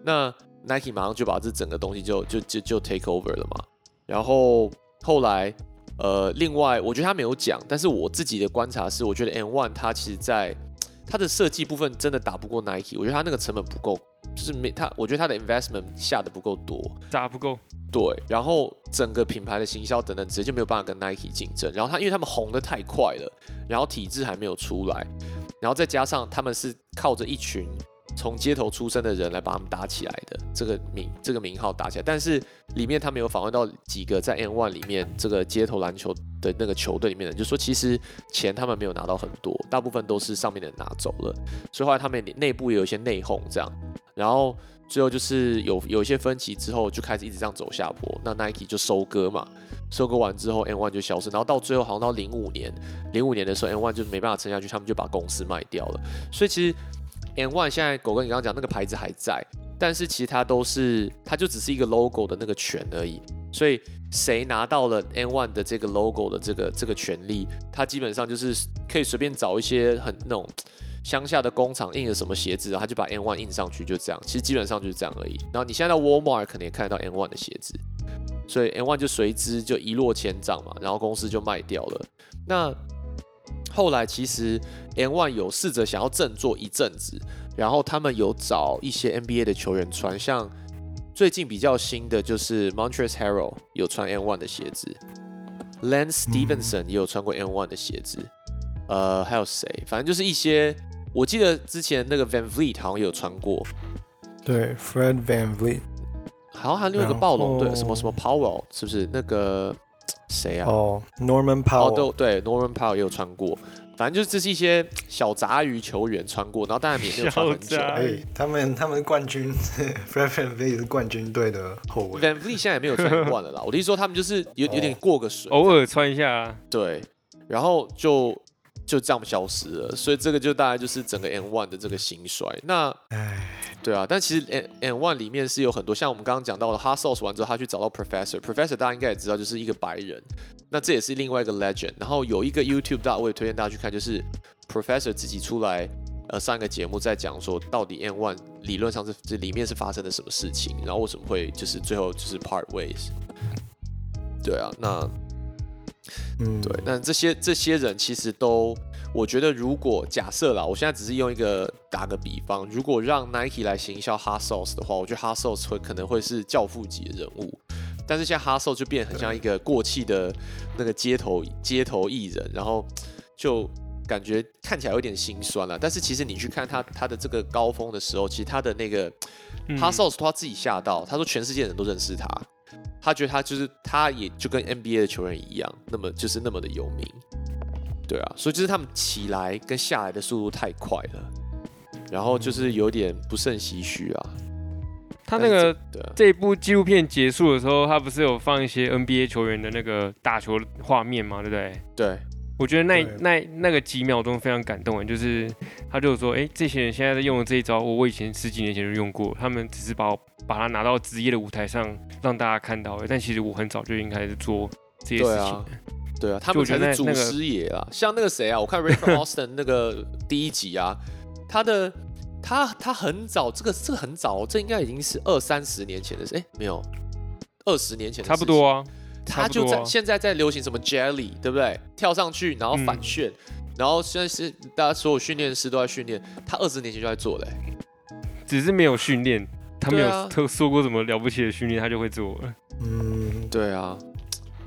那 Nike 马上就把这整个东西就就就就 take over 了嘛。然后后来呃，另外我觉得他没有讲，但是我自己的观察是，我觉得 N One 它其实在它的设计部分真的打不过 Nike，我觉得它那个成本不够，就是没它，我觉得它的 investment 下的不够多。打不够，对，然后整个品牌的行销等等，直接就没有办法跟 Nike 竞争。然后他因为他们红的太快了，然后体制还没有出来，然后再加上他们是靠着一群从街头出身的人来把他们打起来的，这个名这个名号打起来。但是里面他们有访问到几个在 N One 里面这个街头篮球的那个球队里面的，就说其实钱他们没有拿到很多，大部分都是上面的人拿走了，所以后来他们内部也有一些内讧这样，然后。最后就是有有一些分歧之后，就开始一直这样走下坡。那 Nike 就收割嘛，收割完之后，N One 就消失。然后到最后，好像到零五年，零五年的时候，N One 就没办法撑下去，他们就把公司卖掉了。所以其实 N One 现在狗哥你刚刚讲那个牌子还在，但是其实它都是，它就只是一个 logo 的那个权而已。所以谁拿到了 N One 的这个 logo 的这个这个权利，它基本上就是可以随便找一些很那种。乡下的工厂印了什么鞋子，然后他就把 N One 印上去，就这样。其实基本上就是这样而已。然后你现在到 Walmart 可能也看得到 N One 的鞋子，所以 N One 就随之就一落千丈嘛，然后公司就卖掉了。那后来其实 N One 有试着想要振作一阵子，然后他们有找一些 NBA 的球员穿，像最近比较新的就是 Montrezl Harrell 有穿 N One 的鞋子，Lance Stevenson 也有穿过 N One 的鞋子，呃，还有谁？反正就是一些。我记得之前那个 Van Vliet 好像也有穿过，对，Fred Van Vliet，好像还有另外一个暴龙队，什么什么 Powell 是不是那个谁啊？哦，Norman 哦，Powell，对对，Norman Powell 也有穿过。反正就是这是一些小杂鱼球员穿过，然后当然也没有穿很久。他们他们是冠军，Fred Van Vliet 是冠军队的后卫。Van Vliet 现在也没有穿惯了啦。我的意思说他们就是有有点过个水，*laughs* 偶尔穿一下啊。对，然后就就这样消失了。所以这个就大概就是整个 N One 的这个兴衰。那哎，对啊，但其实 N N One 里面是有很多，像我们刚刚讲到的 h a s s o s 完之后，他去找到 Professor，Professor 大家应该也知道，就是一个白人，那这也是另外一个 Legend。然后有一个 YouTube 大，我也推荐大家去看，就是 Professor 自己出来呃上一个节目在讲说，到底 N One 理论上是这里面是发生了什么事情，然后为什么会就是最后就是 part ways。对啊，那嗯，对，那这些这些人其实都，我觉得如果假设啦，我现在只是用一个打个比方，如果让 Nike 来行销 Hot Sauce 的话，我觉得 Hot Sauce 会可能会是教父级的人物，但是现在 Hot Sauce 就变得很像一个过气的那个街头街头艺人，然后就感觉看起来有点心酸了。但是其实你去看他他的这个高峰的时候，其实他的那个嗯 Hot Sauce 他自己吓到，他说全世界人都认识他。他觉得他就是，他也就跟 NBA 的球员一样，那么就是那么的有名，对啊，所以就是他们起来跟下来的速度太快了，然后就是有点不胜唏嘘啊。他那个这一部纪录片结束的时候，他不是有放一些 NBA 球员的那个打球画面吗？对不对？对我觉得那那那个几秒钟非常感动啊，就是他就说，哎、这些人现在在用的这一招，我我以前十几年前就用过，他们只是把我把它拿到职业的舞台上让大家看到但其实我很早就应该是做这些事情对啊。对啊，他们觉才是祖得那那个师爷啊！像那个谁啊，我看 Raymond *laughs* Austin 那个第一集啊，他的他他很早，这个这个很早哦，这应该已经是二三十年前的事，哎，没有，二十年前的差不多啊。啊，他就在现在在流行什么 Jelly，对不对？跳上去然后反嗯旋，然后现在是大家所有训练师都在训练，他二十年前就在做嘞、只是没有训练，他没有特说过什么了不起的训练，他就会做了，嗯，对啊，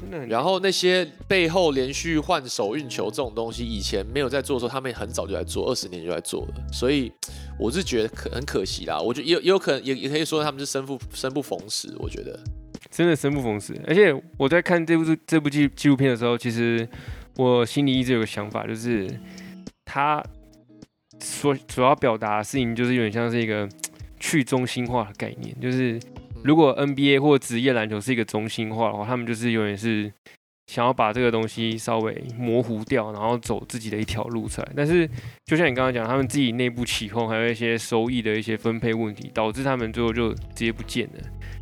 真的。然后那些背后连续换手运球这种东西，以前没有在做的时候，他们很早就在做，二十年就在做了。所以我是觉得可很可惜啦。我觉得也也有可能也也可以说他们是生不生不逢时。我觉得，真的生不逢时。而且我在看这部这部纪纪录片的时候，其实我心里一直有个想法，就是他所主要表达的事情，就是有点像是一个去中心化的概念。就是如果 NBA 或职业篮球是一个中心化的话，他们就是永远是想要把这个东西稍微模糊掉，然后走自己的一条路出来。但是就像你刚刚讲，他们自己内部起哄，还有一些收益的一些分配问题，导致他们最后就直接不见了。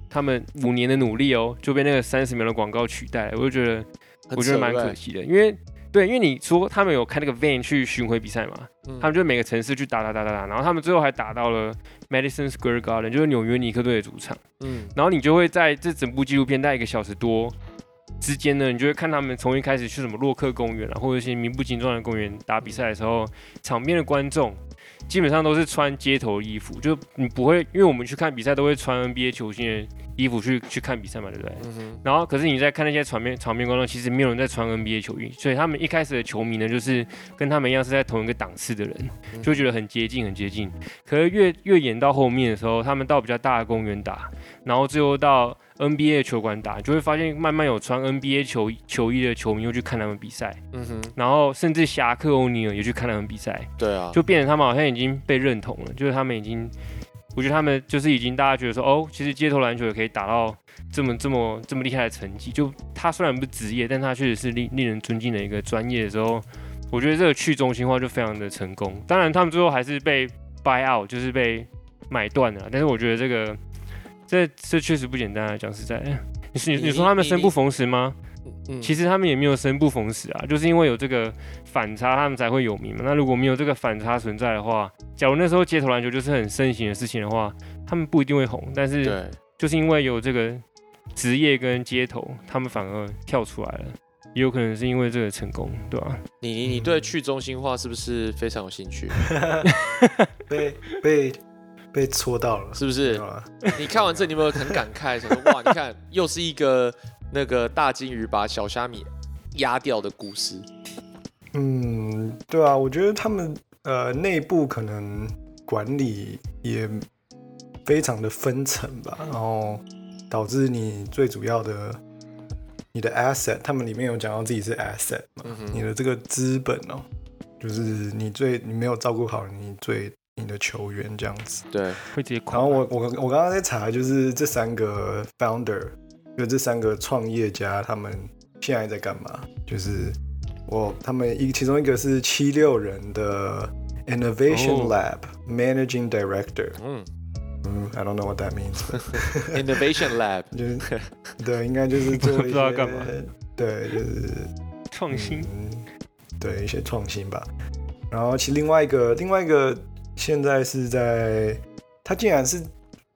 他们五年的努力哦，就被那个三十秒的广告取代了，我就觉得我觉得蛮可惜的，因为对，因为你说他们有开那个 van 去巡回比赛嘛，嗯。他们就每个城市去打打打打打，然后他们最后还打到了 Madison Square Garden，就是纽约尼克队的主场，嗯。然后你就会在这整部纪录片待一个小时多之间呢，你就会看他们从一开始去什么洛克公园啊，或者一些名不经传的公园打比赛的时候，场边的观众基本上都是穿街头衣服，就你不会，因为我们去看比赛都会穿 NBA 球星的衣服去去看比赛嘛，对不对？嗯，然后，可是你在看那些场面场面观众，其实没有人在穿 NBA 球衣，所以他们一开始的球迷呢，就是跟他们一样是在同一个档次的人，嗯就觉得很接近，很接近。可是越越演到后面的时候，他们到比较大的公园打，然后最后到 NBA 球馆打，就会发现慢慢有穿 NBA 球球衣的球迷又去看他们比赛，嗯哼，然后甚至侠客欧尼尔也去看他们比赛，对啊，就变成他们好像已经被认同了，就是他们已经，我觉得他们就是已经大家觉得说，哦，其实街头篮球也可以打到这么这么这么厉害的成绩。就他虽然不是职业，但他确实是令令人尊敬的一个专业的时候，我觉得这个去中心化就非常的成功。当然，他们最后还是被 buy out，就是被买断了。但是我觉得这个这这确实不简单啊，讲实在的。你是你你你说他们生不逢时吗？嗯其实他们也没有生不逢时啊，就是因为有这个反差，他们才会有名嘛。那如果没有这个反差存在的话，假如那时候街头篮球就是很盛行的事情的话，他们不一定会红。但是，就是因为有这个职业跟街头，他们反而跳出来了，也有可能是因为这个成功，对吧、你你你对去中心化是不是非常有兴趣？*laughs* 被被被戳到了，是不是？*laughs* 你看完这，你有没有很感慨，想说哇，*laughs* 你看又是一个那个大金鱼把小虾米压掉的故事？嗯，对啊，我觉得他们呃内部可能管理也非常的分层吧，然后导致你最主要的你的 asset，他们里面有讲到自己是 asset 嘛，嗯，你的这个资本哦，就是你最你没有照顾好你最你的球员这样子。对，会直接垮。然后我我我刚刚在查，就是这三个 founder，就这三个创业家，他们现在在干嘛？就是我他们一其中一个是七六人的 Innovation 哦 Lab、Managing Director，嗯嗯，I don't know what that means，，Innovation *laughs* Lab，*laughs* 就是对，应该就是做 *laughs* 不一些知道干嘛对，就是创新，嗯，对一些创新吧。然后其实另外一个另外一个现在是在，他竟然是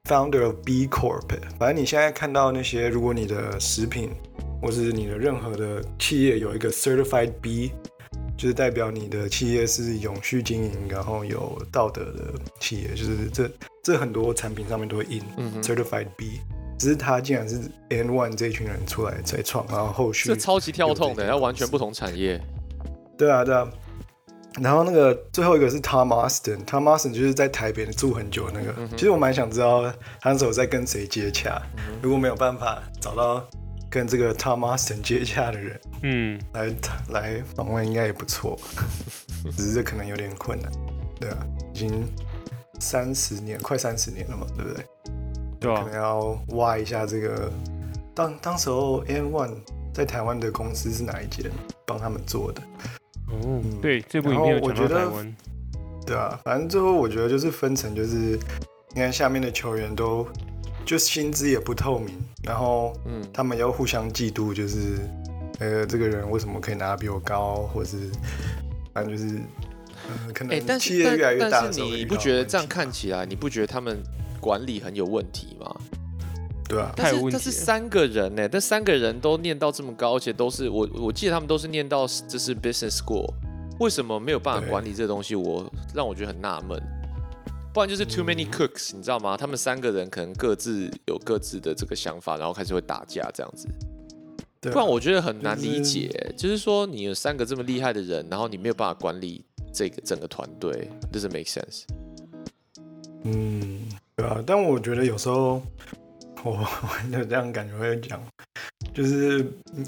founder of B Corp，反正你现在看到那些，如果你的食品或是你的任何的企业有一个 certified B，就是代表你的企业是永续经营，然后有道德的企业，就是这这很多产品上面都会印嗯，certified B。只是他竟然是 N One 这一群人出来才创，然后后续这超级跳痛的，要完全不同产业。对啊，对啊。然后那个最后一个是 Tom Austin，Tom Austin 就是在台北住很久那个。嗯其实我蛮想知道他那时候在跟谁接洽。如果没有办法找到跟这个 Tom Austin 接洽的人嗯，来来访问，应该也不错。*laughs* 只是这可能有点困难。对啊，已经三十年，快三十年了嘛，对不对？对啊、可能要挖一下这个。当当时候 N One 在台湾的公司是哪一间帮他们做的？对，这部影片有讲我觉得到台湾，对啊，反正最后我觉得就是分成就是，你看下面的球员都就薪资也不透明，然后嗯，他们又互相嫉妒，就是呃这个人为什么可以拿得比我高，或是反正就是呃可哎、能但是企业越来越但但是大你不觉得这样看起来，你不觉得他们管理很有问题吗？对啊？但是但太有问题了是三个人呢、但三个人都念到这么高，而且都是我我记得他们都是念到这是 business school，为什么没有办法管理这东西？我让我觉得很纳闷。不然就是 too many cooks，、你知道吗？他们三个人可能各自有各自的这个想法，然后开始会打架这样子。对啊不然我觉得很难理就是解，就是说你有三个这么厉害的人，然后你没有办法管理这个整个团队，doesn't make sense。嗯，对啊，但我觉得有时候我我就这样感觉会讲，就是嗯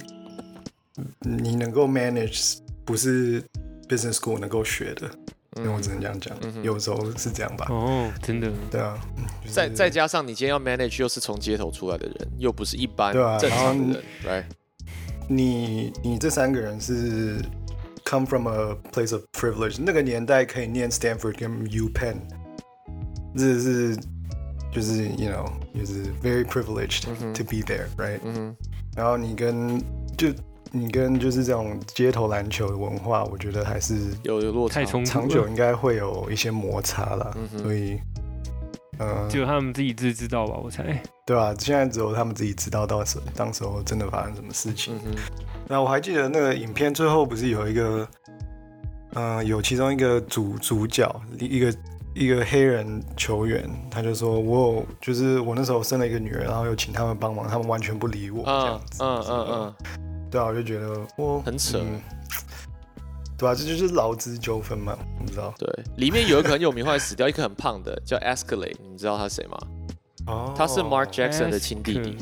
你能够 manage 不是 business school 能够学的，因为我只能这样讲嗯，有时候是这样吧。哦，真的，对啊，嗯就是再再加上你今天要 manage 又是从街头出来的人，又不是一般对啊正常的人，right？你你这三个人是 come from a place of privilege，那个年代可以念 Stanford 跟 U Penn，这是就是 you know 就是 very privileged to be there，right？、嗯，然后你跟就你跟就是这种街头篮球的文化，我觉得还是有有落差太，冲突长久，应该会有一些摩擦啦。嗯所以，呃，只有他们自己自知道吧，我猜。对啊，现在只有他们自己知道到时当时候真的发生什么事情。嗯，那我还记得那个影片最后不是有一个，嗯、有其中一个主主角一个一个黑人球员，他就说我有就是我那时候生了一个女儿，然后又请他们帮忙，他们完全不理我这样子。嗯嗯嗯嗯，对啊，我就觉得我很扯嗯对啊，这就是劳资纠纷嘛，你知道？对，里面有一个很有名，后来死掉，一个很胖的叫 Escalade，你们知道他是谁吗？哦他是 Mark Jackson 的亲弟弟，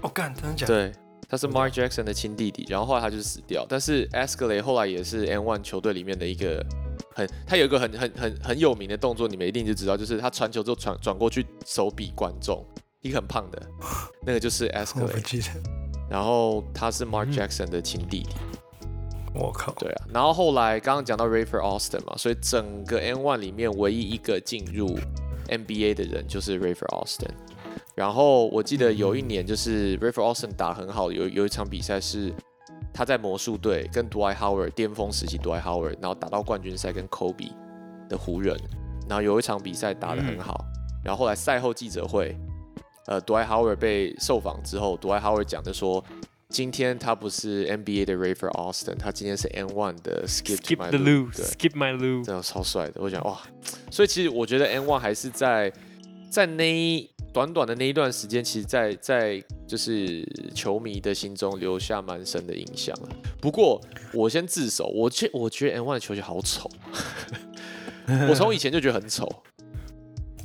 哦，干，真的假的？对，他是 Mark Jackson 的亲弟弟，然后后来他就死掉。但是 Escalade 后来也是 N1 球队里面的一个很，他有一个很很很很有名的动作，你们一定就知道，就是他传球之后转转过去手比观众，一个很胖的，那个就是我不 Escalade。记得。然后他是 Mark 嗯 Jackson 的亲弟弟，我靠，对啊。然后后来刚刚讲到 Rafer Austin 嘛，所以整个 N One 里面唯一一个进入 NBA 的人就是 Rafer Austin。然后我记得有一年就是 Rafer Austin 打很好，有有一场比赛是他在魔术队跟 Dwight Howard 巅峰时期 Dwight Howard，然后打到冠军赛跟 Kobe 的湖人，然后有一场比赛打得很好，然后后来赛后记者会，呃，Dwight Howard 被受访之后，Dwight Howard 讲的说。今天他不是 NBA 的 Rafer Austin，他今天是 N1 的 Skip, my the Lou，loo, 对，skip my loo。真的超帅的，我想哇，所以其实我觉得 N One 还是在在那一短短的那一段时间，其实在在就是球迷的心中留下蛮深的印象了。不过我先自首，我觉我觉得 N1 的球鞋好丑，*laughs* 我从以前就觉得很丑，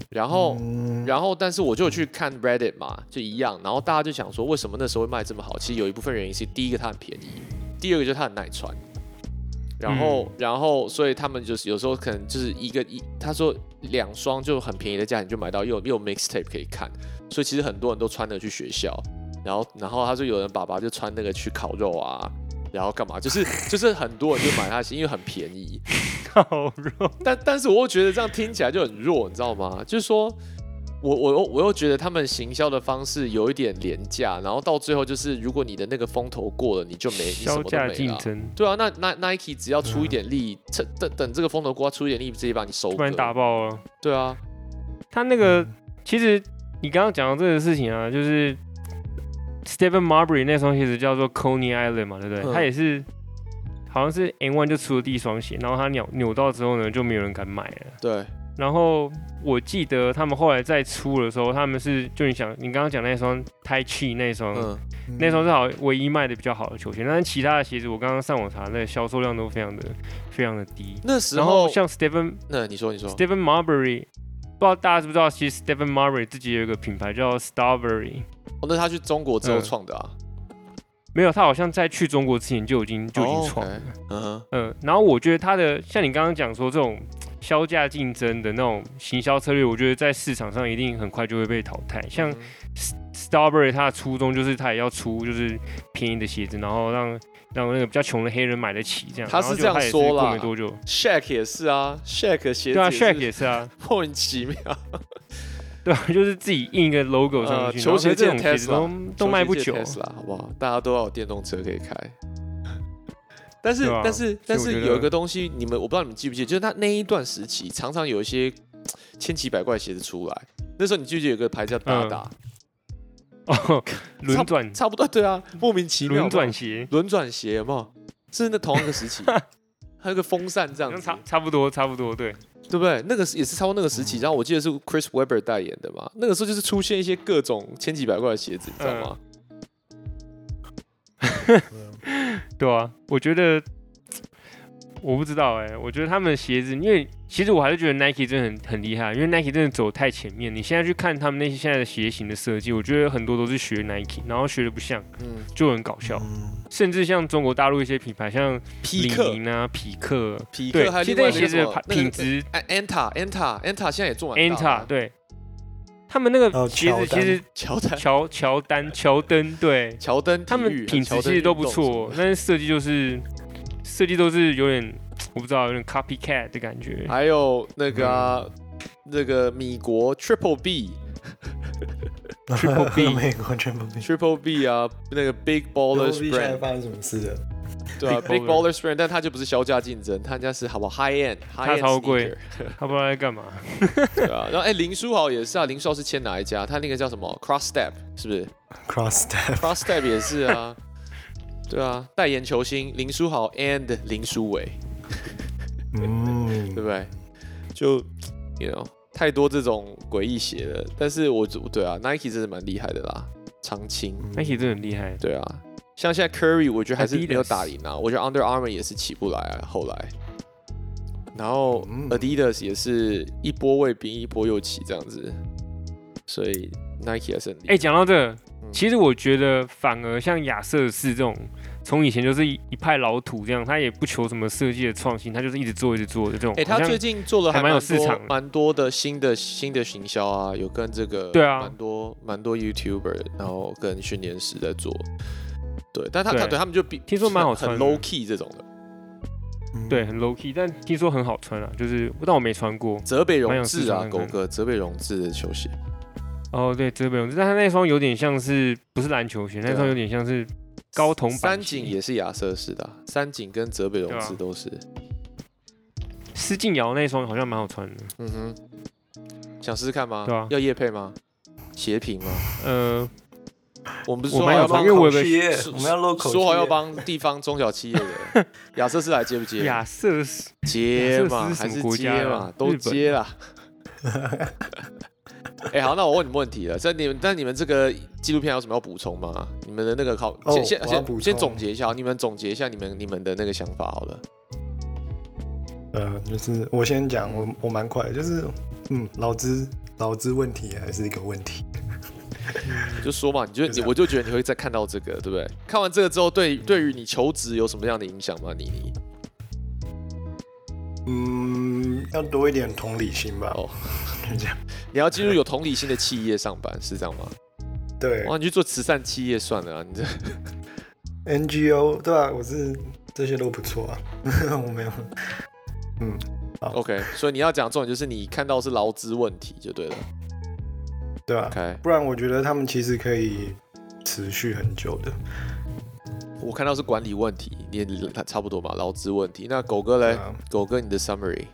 然后。嗯然后，但是我就去看 Reddit 嘛，就一样。然后大家就想说，为什么那时候会卖这么好？其实有一部分原因是，第一个它很便宜，第二个就是它很耐穿。然后，然后，所以他们就是有时候可能就是一个一，他说两双就很便宜的价钱就买到，又又有 mixtape 可以看。所以其实很多人都穿着去学校，然后，然后他说有人爸爸就穿那个去烤肉啊，然后干嘛？就是就是很多人就买它鞋，因为很便宜。*laughs* 烤肉，但但是我又觉得这样听起来就很弱，你知道吗？就是说我我又我又觉得他们行销的方式有一点廉价，然后到最后就是如果你的那个风头过了，你就没你什销么都没了。价竞争，对啊，那那 Nike 只要出一点力，趁等等这个风头过，出一点力，直接把你收割不然。打爆了。对啊，他那个其实你刚刚讲到这个事情啊，就是 Stephen Marbury 那双鞋子叫做 Coney Island 嘛，对不对？嗯他也是好像是 N One 就出了第一双鞋，然后他扭扭到之后呢，就没有人敢买了。对，然后我记得他们后来再出的时候，他们是就你想你刚刚讲那双 Tai Chi 那双，嗯，那双是好唯一卖的比较好的球鞋，但是其他的鞋子我刚刚上网查，那个销售量都非常的非常的低。那时候像 Stephen 那你说你说，Stephen Marbury，不知道大家知不知道，其实 Stephen Marbury 自己有一个品牌叫 Starbury，哦，那他去中国之后嗯创的啊，没有，他好像在去中国之前就已经就已哦经创了。嗯哼，嗯，然后我觉得他的像你刚刚讲说这种销价竞争的那种行销策略，我觉得在市场上一定很快就会被淘汰。像嗯 Starbury 它的初衷就是它也要出就是便宜的鞋子，然后让让那个比较穷的黑人买得起，这样。他是这样说啦过没多久，Shaq 也是啊，Shaq 鞋子对啊，Shaq 是也是啊，莫名其妙。*laughs* 对啊，就是自己印一个 logo 上呃，去，球鞋这种鞋子都都卖不久。Tesla 好不好？大家都要有电动车可以开。但是，啊但是，但是有一个东西，你们我不知道你们记不记得，就是他那一段时期，常常有一些千奇百怪的鞋子出来。那时候你记不记得有个牌子叫达达？哦，轮转差不多，对啊，莫名其妙。轮转鞋，轮转鞋有没有？是那同一个时期，*laughs* 还有个风扇这样子，差差不多差不多，对。对不对？那个也是差不多那个时期，然后我记得是 Chris Webber 代言的嘛。那个时候就是出现一些各种千奇百怪的鞋子，你知道吗？*laughs* *laughs* 对啊，我觉得我不知道哎、我觉得他们的鞋子，因为其实我还是觉得 Nike 真的很很厉害，因为 Nike 真的走太前面。你现在去看他们那些现在的鞋型的设计，我觉得很多都是学 Nike，然后学的不像，嗯，就很搞笑。嗯，甚至像中国大陆一些品牌，像李匹克、宁啊、匹克，匹对克，还有其实另外那个什这些鞋子品质哎，Anta Anta Anta 现在也做 Anta 啊。对，他们那个哦鞋子其实乔丹、乔乔丹、乔登对，乔登他们品质其实都不错，但是设计就是设计都是有点我不知道，有点 copycat 的感觉。还有那个啊，嗯。那个米国 Triple B *laughs* Triple B 美国 Triple B。Triple B 啊，那个 Big Baller Triple B 现在 Brand 发生什么事了？对啊 Big，Big Baller Brand，但他就不是销价竞争，他家是好不好 High End，它 High End 超贵。他不知道在干嘛。对啊，然后哎，林书豪也是啊，林书豪是签哪一家？他那个叫什么？Cross Step 是不是？Cross Step，？Cross Step 也是啊，对啊，代言球星林书豪 and 林书伟，嗯。*laughs* 对，不对？就 you know 太多这种诡异鞋了，但是我对啊，Nike 真的蛮厉害的啦，长青，Nike 真的很厉害，对啊，像现在 Curry 我觉得还是没有打赢啊，我觉得 Under Armour 也是起不来啊，后来。然后嗯 Adidas 也是一波未平一波又起这样子，所以 Nike 还是很厉害。哎，讲到这其实我觉得反而像亚瑟士这种，从以前就是一一派老土这样，他也不求什么设计的创新，他就是一直做一直做的这种。哎、他最近做了还蛮有市场的蛮多的新的新的行销啊，有跟这个对啊蛮多蛮多 YouTuber，然后跟训练师在做。对，但他他对对他们就比听说蛮好穿很 low key 这种的。嗯对，很 low key，但听说很好穿啊，就是但我没穿过。泽北荣治啊，狗哥，泽北荣治的球鞋。哦，对，泽北荣治，但他那双有点像是不是篮球鞋，那双有点像是高筒版三井也是亚瑟士的啊、三井跟泽北荣治都是。施晋尧那双好像蛮好穿的。嗯哼，想试试看吗？对啊要夜配吗？鞋品吗？呃，*laughs* 我们不是说好要帮因为我们要 local 说好要帮地方中小企业的 *laughs* 亚瑟士来接不接？亚瑟士 *laughs* 接嘛，还是接嘛啊，都接啦。哎、好，那我问你们问题了。在你们，但你们这个纪录片有什么要补充吗？你们的那个考，哦先先先总结一下，你们总结一下你们你们的那个想法好了。呃，就是我先讲，我我蛮快，就是嗯，劳资劳资问题还是一个问题。你就说嘛，你就你就我就觉得你会再看到这个，对不对？看完这个之后，对对于你求职有什么样的影响吗？妮妮？嗯，要多一点同理心吧。哦就这样。你要进入有同理心的企业上班，是这样吗？对哇，你去做慈善企业算了啊，你这，NGO 对啊，我是这些都不错啊，*laughs* 我没有。嗯，OK。所以你要讲重点就是你看到是劳资问题就对了。对啊不然我觉得他们其实可以持续很久的。我看到是管理问题，你也差不多吧，劳资问题。那狗哥嘞？啊，狗哥，你的 summary？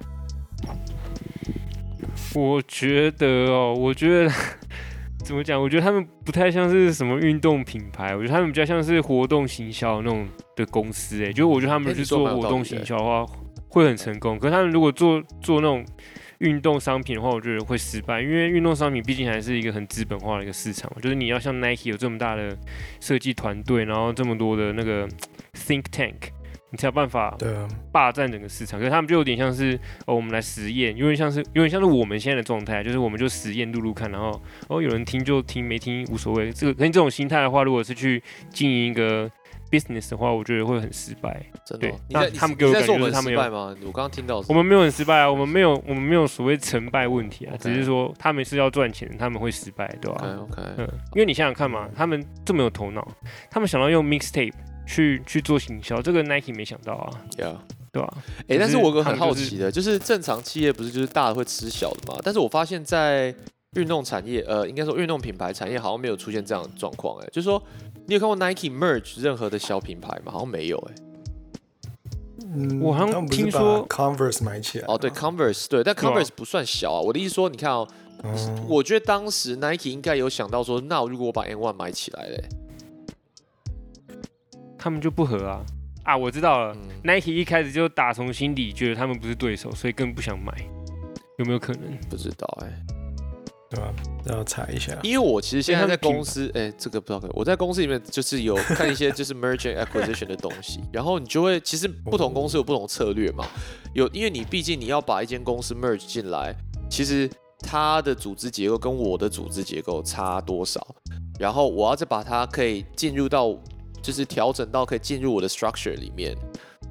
我觉得哦，我觉得 *laughs* 怎么讲？我觉得他们不太像是什么运动品牌，我觉得他们比较像是活动行销那种的公司。哎，就是我觉得他们去做活动行销的话，会很成功。可是他们如果做做那种运动商品的话，我觉得会失败，因为运动商品毕竟还是一个很资本化的一个市场，就是你要像 Nike 有这么大的设计团队，然后这么多的那个 think tank，你才有办法霸占整个市场，可是他们就有点像是哦，我们来实验，有点像是有点像是我们现在的状态，就是我们就实验录录看，然后哦有人听就听，没听无所谓。这个可是这种心态的话，如果是去经营一个 business 的话，我觉得会很失败。对真的哦？那他们给我感觉就是他们有失败吗？我刚刚听到我们没有很失败啊，我们没有我们没有所谓成败问题啊只是说他们是要赚钱，他们会失败，对吧、OK OK，嗯，因为你想想看嘛，他们这么有头脑，他们想到用 mixtape 去去做行销，这个 Nike 没想到啊，，Yeah。对吧？哎、但是我有个很好奇的，就是正常企业不是就是大的会吃小的嘛？但是我发现，在运动产业，呃，应该说运动品牌产业好像没有出现这样的状况。哎，就是说，你有看过 Nike merge 任何的小品牌吗？好像没有。哎，嗯我好像听说 Converse 买起来哦，对，Converse，对，但 Converse 不算小啊。我的意思说，你看哦，嗯我觉得当时 Nike 应该有想到说，那如果我把 N One 买起来嘞，他们就不合啊啊！我知道了、嗯 n i k e 一开始就打从心底觉得他们不是对手，所以更不想买，有没有可能？不知道哎、对吧？要查一下。因为我其实现在在公司，哎、这个不知道可以，我在公司里面就是有看一些 *laughs* 就是 merchant acquisition 的东西，然后你就会，其实不同公司有不同策略嘛，有因为你毕竟你要把一间公司 merge 进来，其实它的组织结构跟我的组织结构差多少，然后我要再把它可以进入到，就是调整到可以进入我的 structure 里面，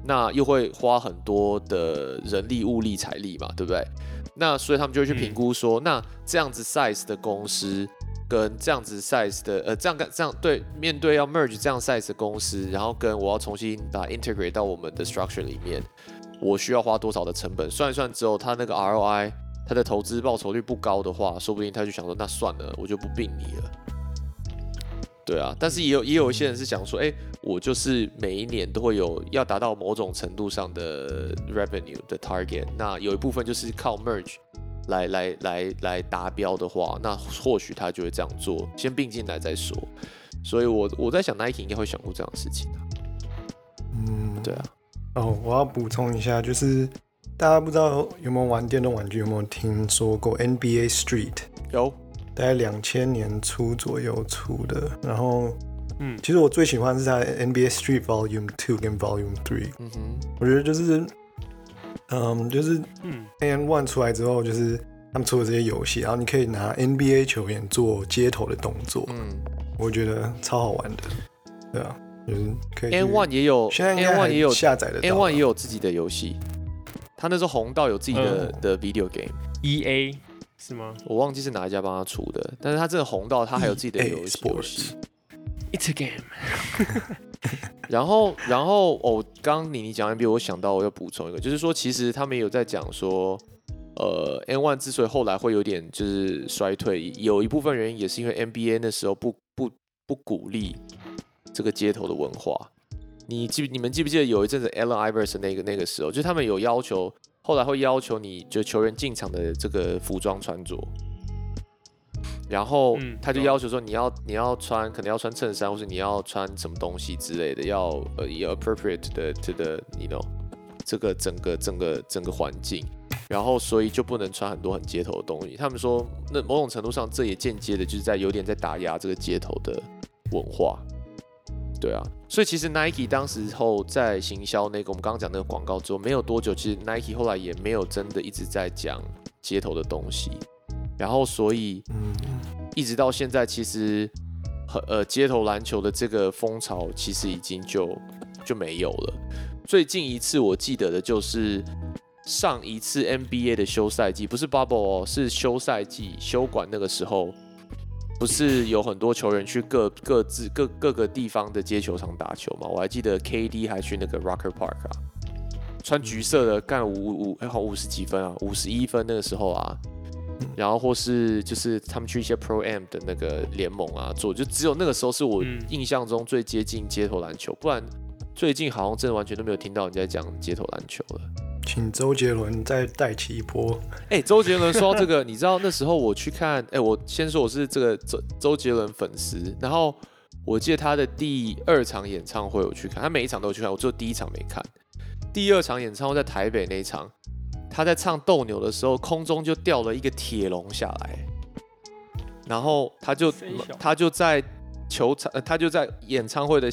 那又会花很多的人力、物力、财力嘛，对不对？那所以他们就会去评估说，那这样子 size 的公司跟这样子 size 的呃这样这样对面对要 merge 这样 size 的公司，然后跟我要重新把 integrate 到我们的 structure 里面，我需要花多少的成本？算一算之后，他那个 ROI 他的投资报酬率不高的话，说不定他就想说，那算了，我就不并你了。对啊，但是也有也有一些人是想说，哎、我就是每一年都会有要达到某种程度上的 revenue 的 target，那有一部分就是靠 merge 来来来来达标的话，那或许他就会这样做，先并进来再说。所以我我在想 Nike 应该会想过这样的事情啊。嗯，对啊，哦，我要补充一下，就是大家不知道有没有玩电动玩具，有没有听说过 NBA Street？有大概两千年初左右出的。然后，嗯其实我最喜欢是在 NBA Street Volume Two 跟 Volume Three。嗯哼，我觉得就是，嗯，就是嗯 N One 出来之后，就是他们出了这些游戏，然后你可以拿 NBA 球员做街头的动作，嗯我觉得超好玩的。对啊，就是可以。，N One 也有现在 N 该 One 也有下载的 N One 也有自己的游戏，他那时候红到有自己的、嗯的 video game，，E A 是吗我忘记是哪一家帮他出的，但是他真的红到他还有自己的游戏 Sports。？It's a game。*laughs* 然后，然后哦，刚刚你你讲 NBA，我想到我要补充一个，就是说，其实他们也有在讲说，呃，N One 之所以后来会有点就是衰退，有一部分原因也是因为 NBA 那时候不不不鼓励这个街头的文化。你记你们记不记得有一阵子 Allen Iverson 那个那个时候，就他们有要求，后来会要求你就球员进场的这个服装穿着。然后嗯他就要求说，你要你要穿，可能要穿衬衫，或是你要穿什么东西之类的，要呃也 appropriate 的 to the you know 这个整个整个整个环境，然后所以就不能穿很多很街头的东西。他们说，那某种程度上，这也间接的就是在有点在打压这个街头的文化。对啊，所以其实 Nike 当时候在行销那个我们刚刚讲那个广告之后，没有多久，其实 Nike 后来也没有真的一直在讲街头的东西，然后所以嗯，一直到现在，其实呃街头篮球的这个风潮其实已经就就没有了。最近一次我记得的就是上一次 NBA 的休赛季，不是 bubble 哦，是休赛季休馆那个时候，不是有很多球员去各各自各各个地方的街球场打球嘛？我还记得 KD 还去那个 Rocker Park 啊，穿橘色的干五五哎好五十几分啊，五十一分那个时候啊，然后或是就是他们去一些 Pro Am 的那个联盟啊做，就只有那个时候是我嗯印象中最接近街头篮球，不然最近好像真的完全都没有听到人家讲街头篮球了。请周杰伦再带起一波。哎、周杰伦说到这个，你知道那时候我去看，哎、我先说我是这个周周杰伦粉丝，然后我记得他的第二场演唱会我去看，他每一场都有去看，我只有第一场没看。第二场演唱会在台北那一场，他在唱斗牛的时候，空中就掉了一个铁笼下来，然后他就他就在球场，呃他就在演唱会的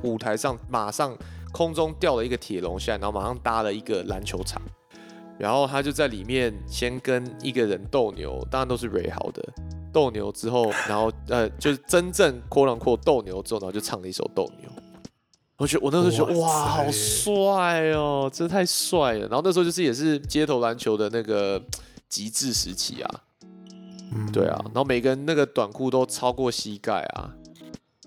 舞台上，马上空中掉了一个铁笼下来，然后马上搭了一个篮球场。然后他就在里面先跟一个人斗牛，当然都是蕊好的。斗牛之后，然后呃，就是真正阔浪阔斗牛之后，然后就唱了一首斗牛。我觉得我那时候觉得哇哇，好帅哦，真的太帅了。然后那时候就是也是街头篮球的那个极致时期啊，嗯，对啊。然后每个人那个短裤都超过膝盖啊，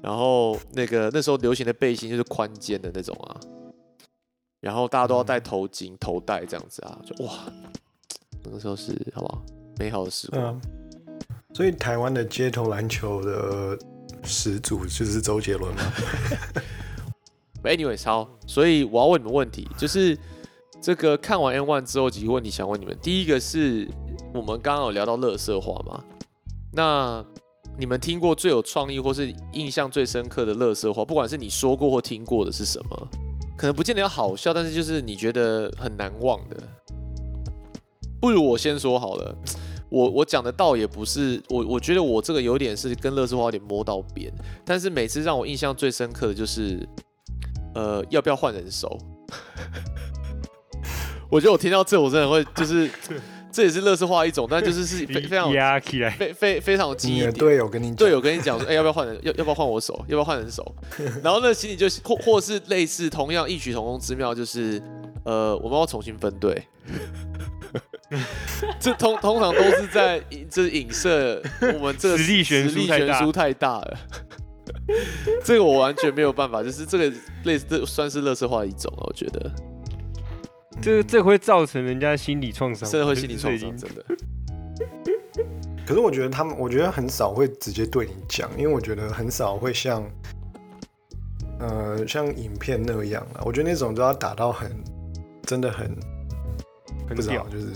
然后那个那时候流行的背心就是宽肩的那种啊，然后大家都要戴头巾、头带这样子啊，就哇，那个时候是好不好？美好的时光。嗯，所以台湾的街头篮球的始祖就是周杰伦嘛。*laughs* Anyways，好，所以我要问你们问题，就是这个看完 N One 之后，几个问题想问你们。第一个是我们刚刚有聊到乐色话嘛？那你们听过最有创意或是印象最深刻的乐色话，不管是你说过或听过的是什么？可能不见得要好笑，但是就是你觉得很难忘的。不如我先说好了，我我讲的倒也不是我，我觉得我这个有点是跟乐色话有点摸到边，但是每次让我印象最深刻的就是。呃，要不要换人手？*laughs* 我觉得我听到这，我真的会就是，这也是乐色化一种，但就是是 *laughs* 非非常压起来，非非非常有记忆点。你的队友跟你讲队友跟你讲说，哎、要不要换人？要要不要换我手？要不要换人手？*laughs* 然后那心里就或或是类似同样异曲同工之妙，就是呃，我们要重新分队。*laughs* 这通通常都是在这影射我们这个实力悬殊太大了。这个我完全没有办法，就是这个类似这算是乐色化的一种了，我觉得这这会造成人家心理创伤，真的会心理创伤，真的。*laughs* 可是我觉得他们，我觉得很少会直接对你讲，因为我觉得很少会像，呃，像影片那样啊。我觉得那种都要打到很，真的很很屌，，不知道就是，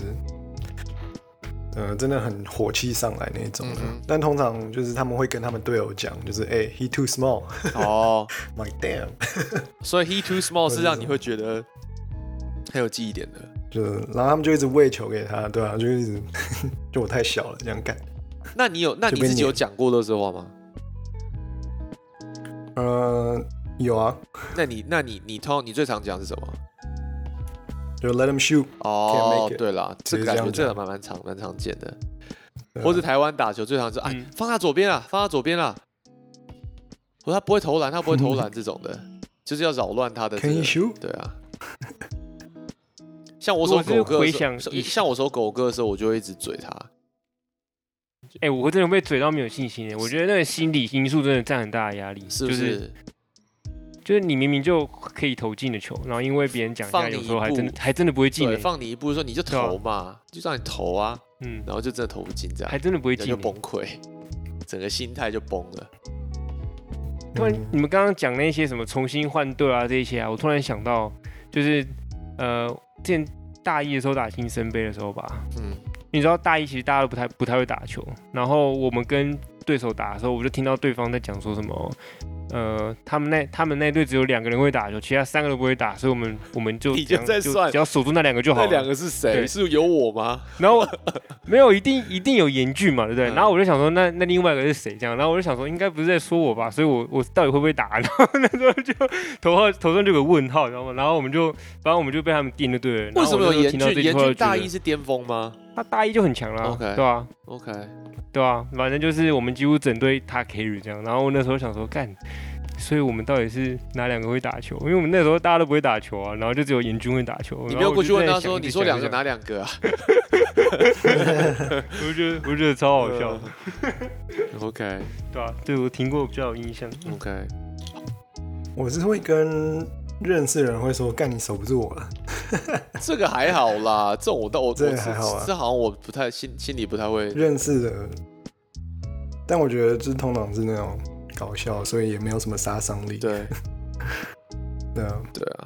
呃，真的很火气上来那种的。嗯但通常就是他们会跟他们队友讲，就是哎、h e too small，my 哦，damn，*laughs* 所以 he too small 是让你会觉得很有记忆点的。就是，然后他们就一直喂球给他，对啊，就一直 *laughs* 就我太小了这样干。那你有那你自己有撵讲过乐色话吗？呃，有啊，那你那你你通常你最常讲是什么？就 let him shoot，哦对啦，这个感觉这个蛮蛮常蛮常见的，啊或者台湾打球最常是哎嗯放他左边啊，放他左边啦，或他不会投篮，他不会投篮 *laughs* 这种的，就是要扰乱他的这 Can you shoot？对啊。像我守我是狗哥的时回想候，以像我守狗哥的时候，我就会一直嘴他。哎、我真的被嘴到没有信心哎我觉得那个心理因素真的占很大的压力，是不？就是就是你明明就可以投进的球，然后因为别人讲一下，有时候还真的还真的不会进对，耶，放你一步说你就投嘛，就让你投啊，嗯，然后就真的投不进，这样还真的不会进就崩溃，整个心态就崩了。突然嗯，你们刚刚讲那些什么重新换队啊这些啊，我突然想到，就是呃，之前大一的时候打新生杯的时候吧，嗯，你知道大一其实大家都不太不太会打球，然后我们跟对手打的时候，我就听到对方在讲说什么，呃，他们那他们那队只有两个人会打球，其他三个都不会打，所以我们我们就你就在算只要守住那两个就好了。那两个是谁？对是有我吗？然后没有一定一定有严峻嘛，对不对？嗯然后我就想说，那那另外一个是谁？这样，然后我就想说，应该不是在说我吧？所以我我到底会不会打？然后那时候就 *laughs* 头号头上就有个问号，然后然后我们就反正我们就被他们定就对了。为什么有严严峻？严峻大一是巅峰吗他大一就很强了 OK 对吧、？OK，对啊，反正就是我们几乎整队他 carry 这样。然后我那时候想说，干，所以我们到底是哪两个会打球？因为我们那时候大家都不会打球啊，然后就只有严军会打球。你没有过去问他说，你说两个？哪两个啊 *laughs* 我觉得我觉得超好笑？*laughs* OK *laughs* 对啊，对我听过比较有印象。OK，我是会跟认识的人会说，干你守不住我了。*laughs* 这个还好啦，这种我倒我我这个还好啊这好像我不太心心里不太会。认识的，但我觉得这通常是那种搞笑，所以也没有什么杀伤力。对 *laughs* 对啊，对啊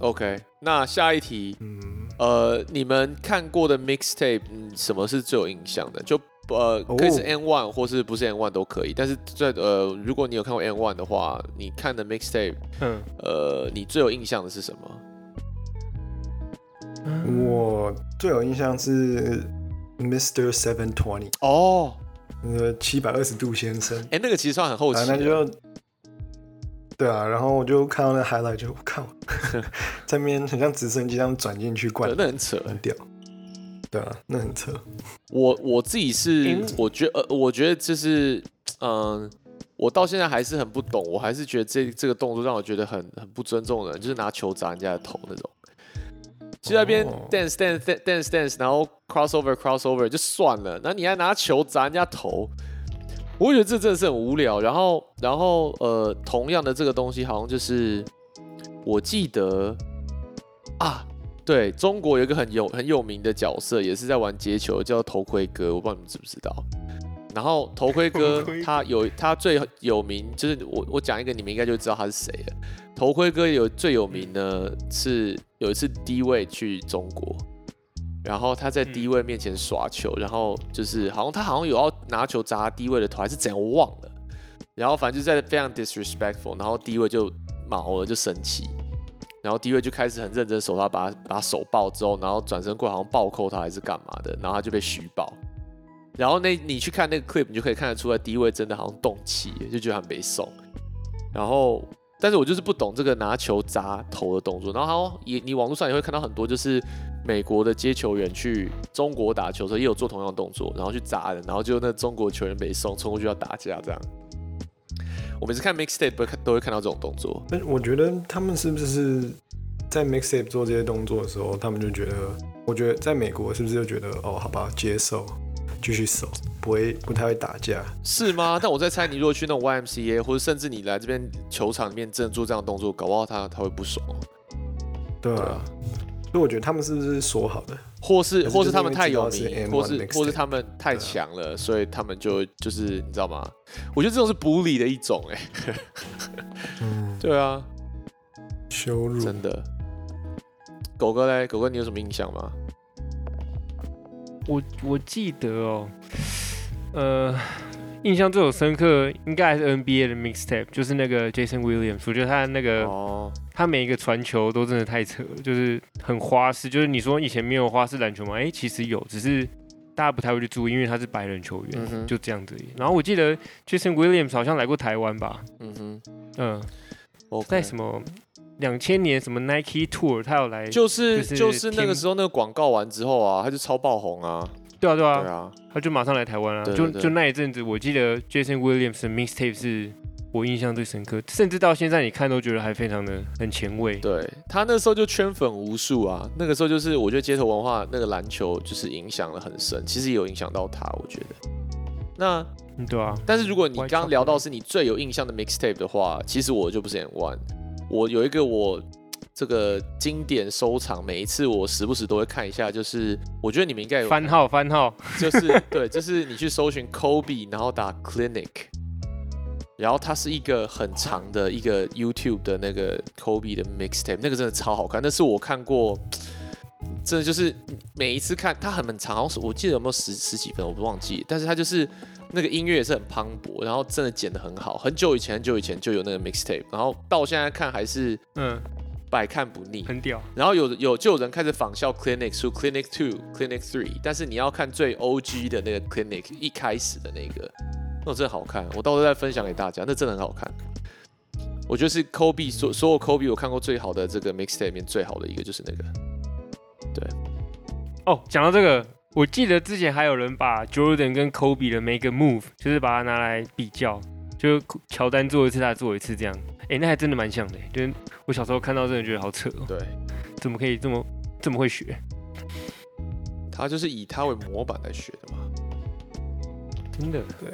，OK，那下一题，嗯，呃，你们看过的 mixtape，嗯，什么是最有印象的？就呃，可以是哦 N one 或是不是 N one 都可以。但是在呃，如果你有看过 N one 的话，你看的 mixtape，嗯，呃，你最有印象的是什么？我最有印象是 Mr. Seven Twenty，哦，呃，七百二十度先生。哎，那个其实算很后期啊，那就对啊，然后我就看到那 highlight 就靠，*laughs* 在那边很像直升机这样转进去灌对，那很扯。很屌。对啊，那很扯。我我自己是嗯，我觉得呃，我觉得就是，嗯、我到现在还是很不懂，我还是觉得这这个动作让我觉得很很不尊重人，就是拿球砸人家的头那种。就在那边哦 dance dance dance dance 然后 crossover crossover 就算了，那你还拿球砸人家头，我会觉得这真的是很无聊。然后，然后呃，同样的这个东西好像就是我记得啊，对中国有一个很有很有名的角色，也是在玩街球，叫头盔哥，我不知道你们知不知道。然后头盔哥他有他最有名，就是我我讲一个你们应该就知道他是谁了。头盔哥有最有名呢是有一次低位去中国，然后他在低位面前耍球，然后就是好像他好像有要拿球砸低位的头，还是怎样我忘了。然后反正就在非常 disrespectful，然后低位就毛了就生气，然后低位就开始很认真守他把他把他手抱之后，然后转身过来好像暴扣他还是干嘛的，然后他就被虚爆。然后那你去看那个 clip，你就可以看得出来，第一位真的好像动气，就觉得很没送。然后，但是我就是不懂这个拿球砸头的动作。然后也你网络上也会看到很多，就是美国的接球员去中国打球的时候也有做同样的动作，然后去砸人，然后就那中国球员没送，冲过去要打架这样。我每次看 mixtape 都会看都会看到这种动作。那我觉得他们是不是在 mixtape 做这些动作的时候，他们就觉得，我觉得在美国是不是就觉得，哦，好吧，接受，继续守，不会不太会打架。是吗？但我在猜，你如果去那种 YMCA，或者甚至你来这边球场里面真的做这样的动作，搞不好他他会不爽哦。对啊，所以我觉得他们是不是说好的？或是或是他们太有名，或是或是他们太强了，所以他们就就是你知道吗？我觉得这种是 bully 的一种哎、嗯，*laughs* 对啊，羞辱。真的。狗哥嘞，狗哥你有什么印象吗？我我记得哦，呃，印象最有深刻应该还是 NBA 的 mixtape，就是那个 Jason Williams，我觉得他那个、哦，他每一个传球都真的太扯了，就是很花式。就是你说以前没有花式篮球吗？哎、其实有，只是大家不太会去注意，因为他是白人球员，嗯就这样子。然后我记得 Jason Williams 好像来过台湾吧，嗯哼嗯，，OK，在什么两千年什么 Nike Tour，他有来，就是就是那个时候那个广告完之后啊，他就超爆红啊，对啊对啊，对啊，他就马上来台湾啊、对对对。就就那一阵子，我记得 Jason Williams 的 mixtape 是我印象最深刻，甚至到现在你看都觉得还非常的很前卫。对他那时候就圈粉无数啊，那个时候就是我觉得街头文化那个篮球就是影响了很深，其实也有影响到他，我觉得。那嗯对啊，但是如果你刚刚聊到是你最有印象的 mixtape 的话，其实我就不是 N One，我有一个我这个经典收藏，每一次我时不时都会看一下，就是我觉得你们应该有番号番号，就是对，就是你去搜寻 Kobe，然后打 Clinic，然后它是一个很长的一个 YouTube 的那个 Kobe 的 mixtape，那个真的超好看，那是我看过，真的就是每一次看它很很长，好像是我记得有没有十十几分，我不忘记，但是它就是那个音乐也是很磅礴，然后真的剪得很好，很久以前很久以前就有那个 mixtape，然后到现在看还是嗯，百看不腻。很屌。然后有有就有人开始仿效 Clinic 出 Clinic Two、Clinic Three，但是你要看最 OG 的那个 Clinic 一开始的那个，那真的好看，我到时候再分享给大家，那真的很好看。我觉得是 Kobe 所所有 Kobe 我看过最好的这个 mixtape 里面最好的一个就是那个，对哦，讲到这个，我记得之前还有人把 Jordan 跟 Kobe 的每一个 move，就是把它拿来比较，就乔丹做一次，他做一次这样。哎，那还真的蛮像的，就是我小时候看到真的觉得好扯哦，对，怎么可以这么这么会学？他就是以他为模板来学的嘛。真的，对，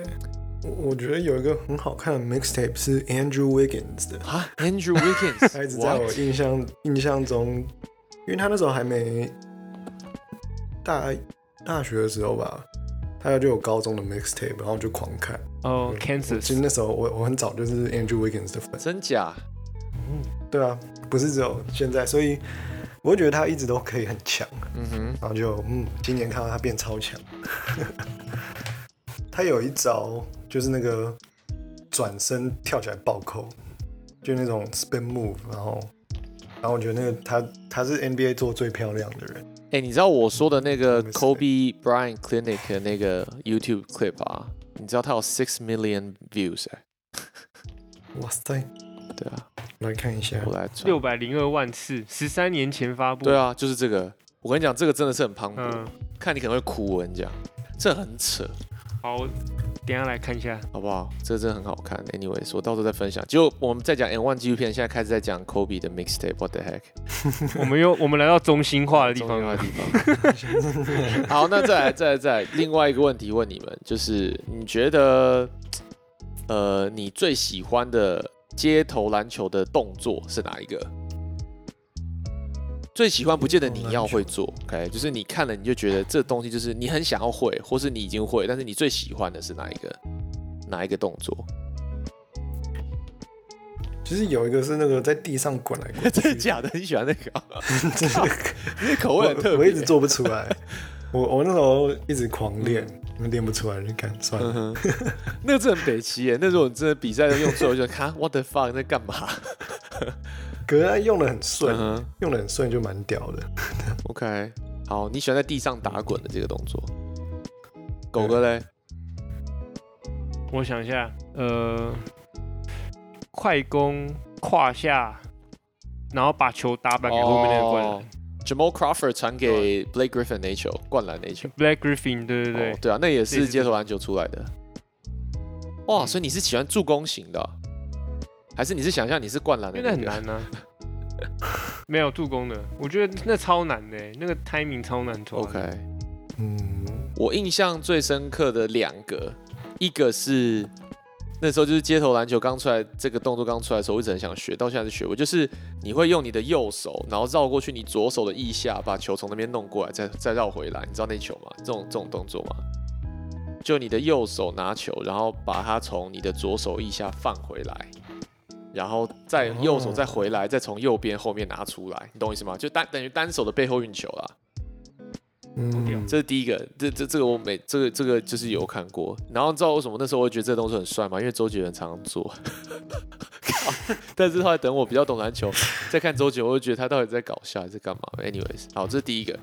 我我觉得有一个很好看的 mixtape 是 Andrew Wiggins 的，啊，Andrew Wiggins，*laughs* 他一直在我印象印象中，因为他那时候还没大大学的时候吧，他就有高中的 mixtape，然后就狂看。哦我其实，Kansas，其实那时候我我很早就是 Andrew Wiggins 的粉，真假？嗯对啊，不是只有现在，所以我会觉得他一直都可以很强，嗯哼，然后就嗯，今年看到他变超强。*laughs* 他有一招就是那个转身跳起来暴扣，就那种 spin move，然后然后我觉得那个他他是 NBA 做最漂亮的人，哎、你知道我说的那个 Kobe Bryant Clinic 的那个 YouTube clip 啊？你知道它有 six million views 哎、哇塞！对啊，来看一下我，来传六百零二万次，十三年前发布。对啊，就是这个。我跟你讲，这个真的是很磅礴，嗯，看你可能会哭。我跟你讲，这很扯，好，我等下来看一下。好不好？这个真的很好看。Anyways，我到时候再分享。就我们在讲 N One 纪录片，现在开始在讲 Kobe 的 mixtape，What the heck？*laughs* 我们又我们来到中心化的地方了重要的。地方。*laughs* 好，那再来，再来，再来，另外一个问题问你们，就是你觉得呃，你最喜欢的街头篮球的动作是哪一个？最喜欢不见得你要会做，OK，就是你看了你就觉得这东西就是你很想要会，或是你已经会，但是你最喜欢的是哪一个？哪一个动作？其实有一个是那个在地上滚来滚去，*laughs* 真的假的？你喜欢那个啊？真的你的口味很特别。我我一直做不出来，我我那时候一直狂练，练不出来就干算了。嗯，*laughs* 那个真的很北齐耶。那时候真的比赛用出来，我就看 *laughs* What the fuck 在干嘛？*laughs* 可是他用的很顺，嗯用的很顺就蛮屌的。OK，好，你喜欢在地上打滚的这个动作。狗哥嘞？我想一下，呃，快攻胯下，然后把球打板给后面那个灌篮。哦 Jamal Crawford 传给 Blake Griffin 那球，灌篮那球。Blake Griffin，对对对，哦对啊，那也是街头篮球出来的。哇，所以你是喜欢助攻型的啊、还是你是想象你是灌篮的、因为那很难呢、*laughs* 没有助攻的，我觉得那超难的，那个 timing 超难抓。OK，嗯，我印象最深刻的两个，一个是那时候就是街头篮球刚出来，这个动作刚出来的时候，我一直很想学，到现在是学不。就是你会用你的右手，然后绕过去你左手的腋下，把球从那边弄过来，再再绕回来。你知道那球吗？这种这种动作吗？就你的右手拿球，然后把它从你的左手腋下放回来，然后再右手再回来，再从右边后面拿出来，你懂我意思吗？就单等于单手的背后运球啦。嗯，这是第一个，这这这个我每这个这个就是有看过，然后知道为什么那时候我会觉得这个动作很帅吗？因为周杰伦常常做，*laughs* 但是后来等我比较懂篮球，再看周杰伦，我就觉得他到底在搞笑还是干嘛？Anyways，好，这是第一个。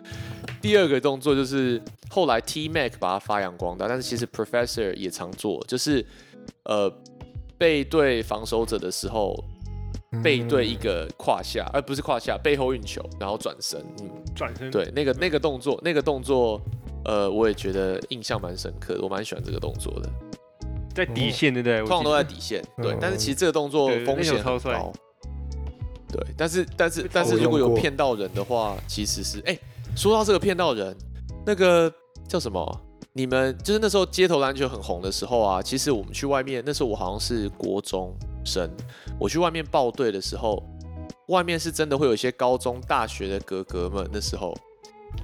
第二个动作就是后来 T Mac 把它发扬光大，但是其实 Professor 也常做，就是呃背对防守者的时候背对一个胯下，而、不是胯下，背后运球，然后转身，嗯，转身，对，那个那个动作，那个动作，呃，我也觉得印象蛮深刻的，我蛮喜欢这个动作的。在底线，对不对？通常都在底线，对嗯，但是其实这个动作风险高。对，但是但是但是如果有骗到人的话，其实是哎、说到这个骗到人，那个叫什么？你们就是那时候街头篮球很红的时候啊，其实我们去外面，那时候我好像是国中生，我去外面报队的时候，外面是真的会有一些高中、大学的哥哥们，那时候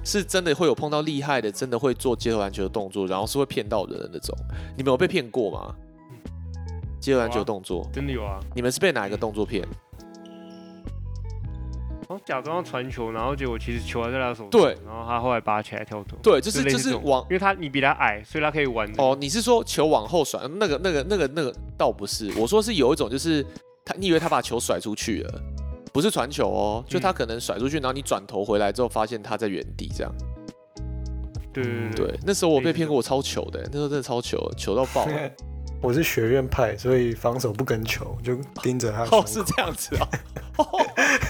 是真的会有碰到厉害的，真的会做街头篮球的动作，然后是会骗到人的那种。你们有被骗过吗？街头篮球动作，真的有啊。你们是被哪一个动作骗？然后假装要传球，然后结果其实球还在他手上，对，然后他后来拔起来跳投，对，就是就是往因为他你比他矮，所以他可以玩。哦，你是说球往后甩？那个、那个、那个、那个倒不是，我说是有一种，就是他，你以为他把球甩出去了，不是传球哦，就他可能甩出去，然后你转头回来之后，发现他在原地这样。对对对，那时候我被骗过，我超糗的，那时候真的超糗，糗到爆。*laughs* 我是学院派，所以防守不跟球，就盯着他，哦，是这样子啊，哦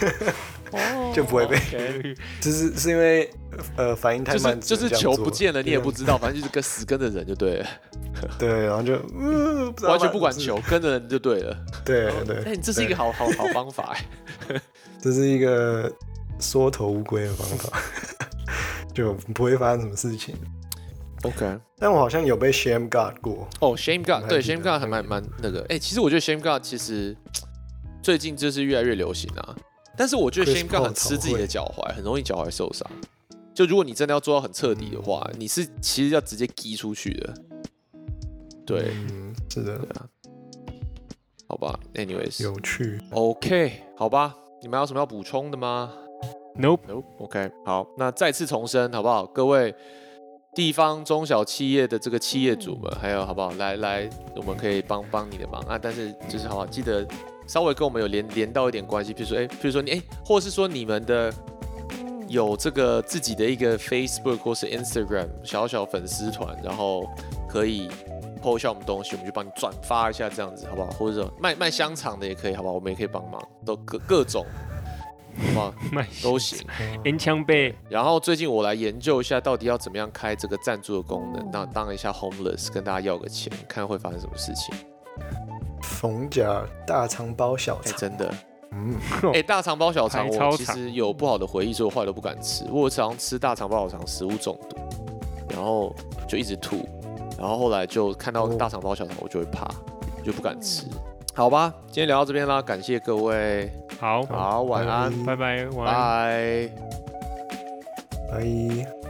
*laughs* 就不会被就 *laughs* 是是因为呃反应太就是慢，就是球不见了，你也不知道，反正就是跟死跟着人就对了，*laughs* 对，然后就嗯，完全不管球，跟着人就对了。*laughs* 对对，哎，这是一个好好好方法哎。这是一个缩头乌龟的方法，就不会发生什么事情。OK，但我好像有被 shame guard 过，哦，Shame God，对，Shame God 还蛮蛮那个，哎、其实我觉得 Shame God 其实最近就是越来越流行啊，但是我觉得 Chris Shame God 很吃自己的脚踝，很容易脚踝受伤。就如果你真的要做到很彻底的话，你是其实要直接击出去的。对，嗯，是的，好吧，anyways，有趣。OK，好吧，你们还有什么要补充的吗 Nope，？No。OK，好，那再次重申，好不好？各位地方中小企业的这个企业主们，还有好不好？来来，我们可以帮帮你的忙啊！但是就是好不好？记得稍微跟我们有连连到一点关系，比如说哎，比如说你哎，或者是说你们的有这个自己的一个 Facebook 或是 Instagram 小小粉丝团，然后可以 po 一下我们东西，我们就帮你转发一下，这样子好不好？或者说卖卖香肠的也可以，好不好？我们也可以帮忙，都各各种，好不好？*laughs* 卖都行。烟枪背，然后最近我来研究一下，到底要怎么样开这个赞助的功能，那当一下 homeless，跟大家要个钱，看会发生什么事情。逢甲大肠包小哎、肠，真的，嗯，*laughs* 哎、大肠包小肠，我其实有不好的回忆，所以我后来都不敢吃。我常常吃大肠包小肠，食物中毒，然后就一直吐，然后后来就看到哦大肠包小肠，我就会怕。我就不敢吃。好吧，今天聊到这边啦，感谢各位，好，好，晚安，拜拜，晚安。拜。拜。